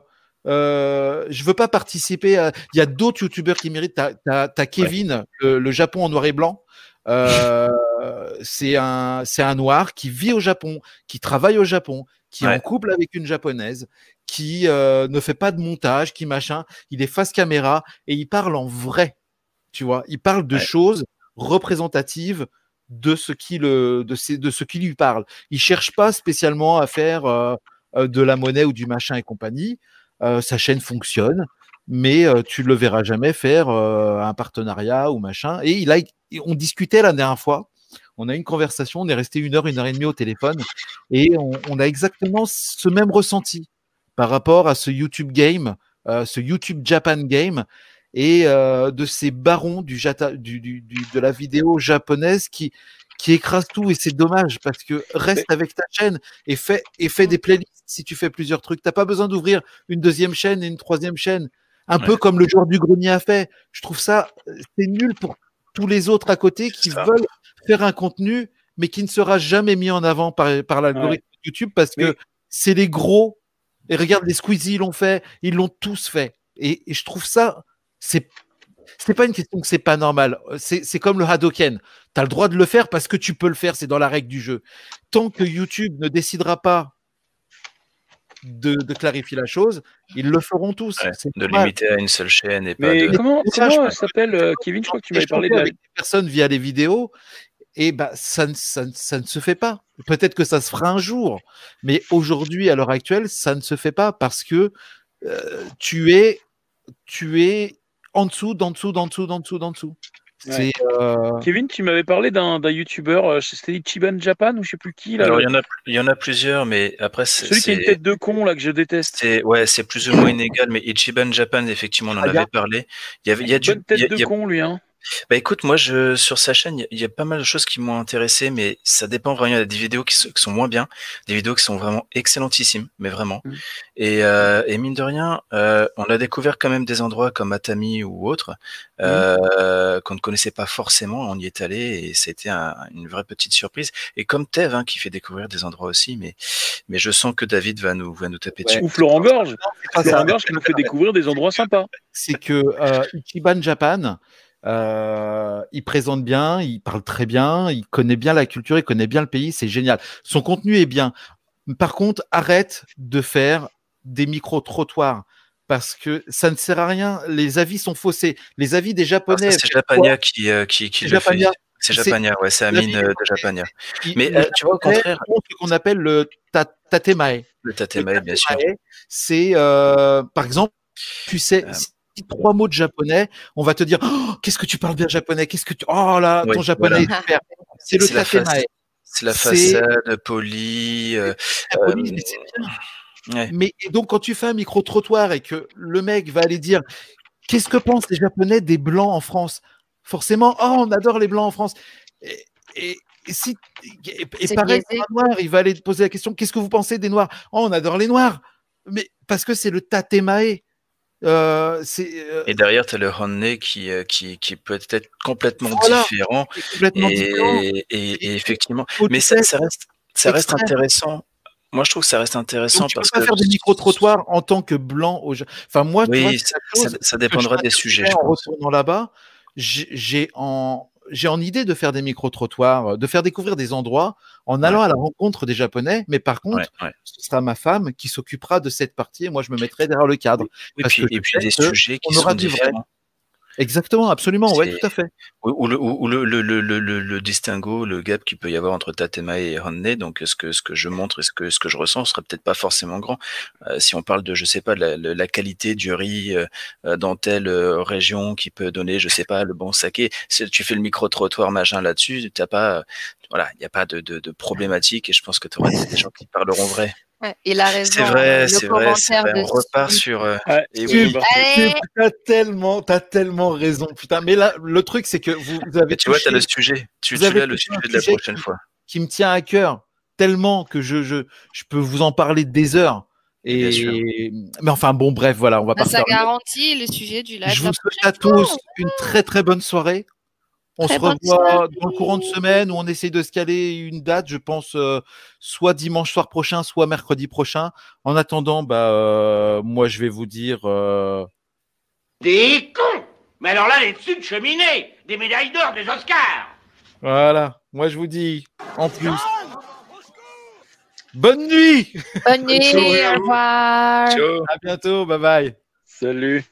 euh, je veux pas participer à il y a d'autres youtubeurs qui méritent. T'as Kevin le, le Japon en noir et blanc. Euh, c'est un c'est un noir qui vit au Japon qui travaille au Japon qui est en couple avec une japonaise qui euh, ne fait pas de montage qui machin. Il est face caméra et il parle en vrai. Tu vois il parle de Ouais. choses représentatives de ce qui lui parle il cherche pas spécialement à faire euh, euh, de la monnaie ou du machin et compagnie. Euh, sa chaîne fonctionne, mais euh, tu le verras jamais faire un partenariat ou machin. Et on discutait la dernière fois. On a eu une conversation, on est resté une heure, une heure et demie au téléphone, et on, a exactement ce même ressenti par rapport à ce YouTube game, ce YouTube Japan game, et euh, de ces barons du, jata- du, du- du- de la vidéo japonaise qui, qui écrasent tout. Et c'est dommage parce que reste avec ta chaîne et fais, et fais des playlists si tu fais plusieurs trucs. T'as pas besoin d'ouvrir une deuxième chaîne et une troisième chaîne. Un peu Ouais. comme le joueur du grenier a fait. Je trouve ça, c'est nul pour tous les autres à côté qui ça. veulent faire un contenu, mais qui ne sera jamais mis en avant par, par l'algorithme YouTube parce que c'est les gros. Et regarde, les Squeezie l'ont fait, ils l'ont tous fait. Et, et je trouve ça, c'est c'est pas une question que c'est pas normal. C'est c'est comme le Hadoken. Tu as le droit de le faire parce que tu peux le faire, c'est dans la règle du jeu. Tant que YouTube ne décidera pas de, de clarifier la chose, ils le feront tous. Ouais, de normal. limiter à une seule chaîne et pas Mais de. comment, comment s'appelle euh, Kevin Je crois que tu m'avais parlé de la. avec des personnes via les vidéos, et bah ça, ne- ça, ne- ça ne se fait pas. Peut-être que ça se fera un jour, mais aujourd'hui, à l'heure actuelle, ça ne se fait pas parce que euh, tu es, tu es en dessous, d'en dessous, d'en dessous, d'en dessous, d'en dessous. Euh, Kevin, tu m'avais parlé d'un d'un youtubeur, euh, c'était Ichiban Japan ou je sais plus qui là. Alors il y en a, il y en a plusieurs, mais après c'est. Celui qui a une tête de con là que je déteste. C'est ouais, c'est plus ou moins inégal, mais Ichiban Japan, effectivement, on en Ah, a- avait parlé. Il y avait, il y a du, Bonne tête il y a- de il y a- con lui hein. Bah écoute, moi je sur sa chaîne, il y a- il y, a pas mal de choses qui m'ont intéressé, mais ça dépend vraiment. Il y a des vidéos qui, sont- qui sont moins bien, des vidéos qui sont vraiment excellentissimes, mais vraiment. Mm. Et, euh, et mine de rien, euh, on a découvert quand même des endroits comme Atami ou autres euh, qu'on ne connaissait pas forcément. On y est allé et c'était un- une vraie petite surprise. Et comme Tev hein, qui fait découvrir des endroits aussi, mais mais je sens que David va nous va nous taper dessus. Ou Florent Gorge. pas Florent. Gorge qui nous fait découvrir des endroits sympas. c'est que euh, Ichiban Japan, euh, il présente bien, il parle très bien, il connaît bien la culture, il connaît bien le pays, c'est génial. Son contenu est bien. Par contre, arrête de faire des micro-trottoirs parce que ça ne sert à rien. Les avis sont faussés. Les avis des Ah, Japonais. c'est Japania qui euh, qui qui C'est le fait. Japania. C'est C'est- Japania, ouais, c'est Amine de Japania. Mais euh, tu vois, au contraire, ce qu'on appelle le ta- tatemae. le Tatemae, bien sûr. C'est, euh, par exemple, tu sais. Si trois mots de japonais, on va te dire, Oh, qu'est-ce que tu parles bien japonais, qu'est-ce que tu, oh là, Oui, ton japonais voilà. est super. C'est le tatemae. C'est la façade polie. euh, euh, mais c'est bien. ouais. Mais et donc, quand tu fais un micro-trottoir et que le mec va aller dire Qu'est-ce que pensent les Japonais des Blancs en France? Forcément, oh, on adore les Blancs en France. Et, et- et si, et, pareil, biaisé. pour un Noir, il va aller te poser la question Qu'est-ce que vous pensez des Noirs? Oh, on adore les Noirs. Mais parce que c'est le tatemae. Euh, euh, Et derrière, tu as le Honne qui, euh, qui, qui peut être complètement Voilà. différent. complètement différent. Et, et, et effectivement, mais ça, reste, ça reste extrême. intéressant. Moi, je trouve que ça reste intéressant donc, tu peux parce pas que. faire des micro-trottoirs en tant que blanc Enfin, moi, vois, Oui, ça, chose ça- dépendra des sujets. je en retournant là-bas, j'ai en j'ai en idée de faire des micro-trottoirs, de faire découvrir des endroits en allant à la rencontre des Japonais, mais par contre, Ouais, ouais. ce sera ma femme qui s'occupera de cette partie et moi je me mettrai derrière le cadre. Et Parce puis, que et puis des sujets qui on aura sont du vrai. Exactement, absolument, ouais, tout à fait. Ou, le, le, le, le, distinguo, le gap qu'il peut y avoir entre Tatema et Honne, donc ce que, ce que je montre et ce que, ce que je ressens serait peut-être pas forcément grand. Euh, si on parle de, je sais pas, la, la, qualité du riz euh, dans telle euh, région qui peut donner, je sais pas, le bon saké, si tu fais le micro-trottoir machin là-dessus, t'as pas, voilà, il n'y a pas de, de, de problématique et je pense que tu auras des gens qui parleront vrai. Ouais, il a raison. C'est euh, vrai, c'est vrai, c'est vrai. de On repart sur. euh, et oui. Allez, T'as tellement, t'as tellement raison, putain. Mais là, le truc, c'est que vous, vous avez Mais tu vois, tu as le sujet. Tu, tu as le sujet de la prochaine qui- fois. qui me tient à cœur tellement que je, je, je peux vous en parler des heures. Et... Mais enfin, bon, bref, voilà, on va bah, pas ça garantit le sujet du live. Je vous souhaite à tous une très très bonne soirée. On Très se revoit soirée. dans le courant de semaine où on essaye de se caler une date, je pense, euh, soit dimanche soir prochain, soit mercredi prochain. En attendant, bah, euh, moi je vais vous dire. euh, Des cons Mais alors là, les dessus de cheminée Des médailles d'or, des Oscars Voilà, moi je vous dis en plus. Bonne nuit Bonne nuit, au revoir. Ciao. À bientôt, bye bye Salut.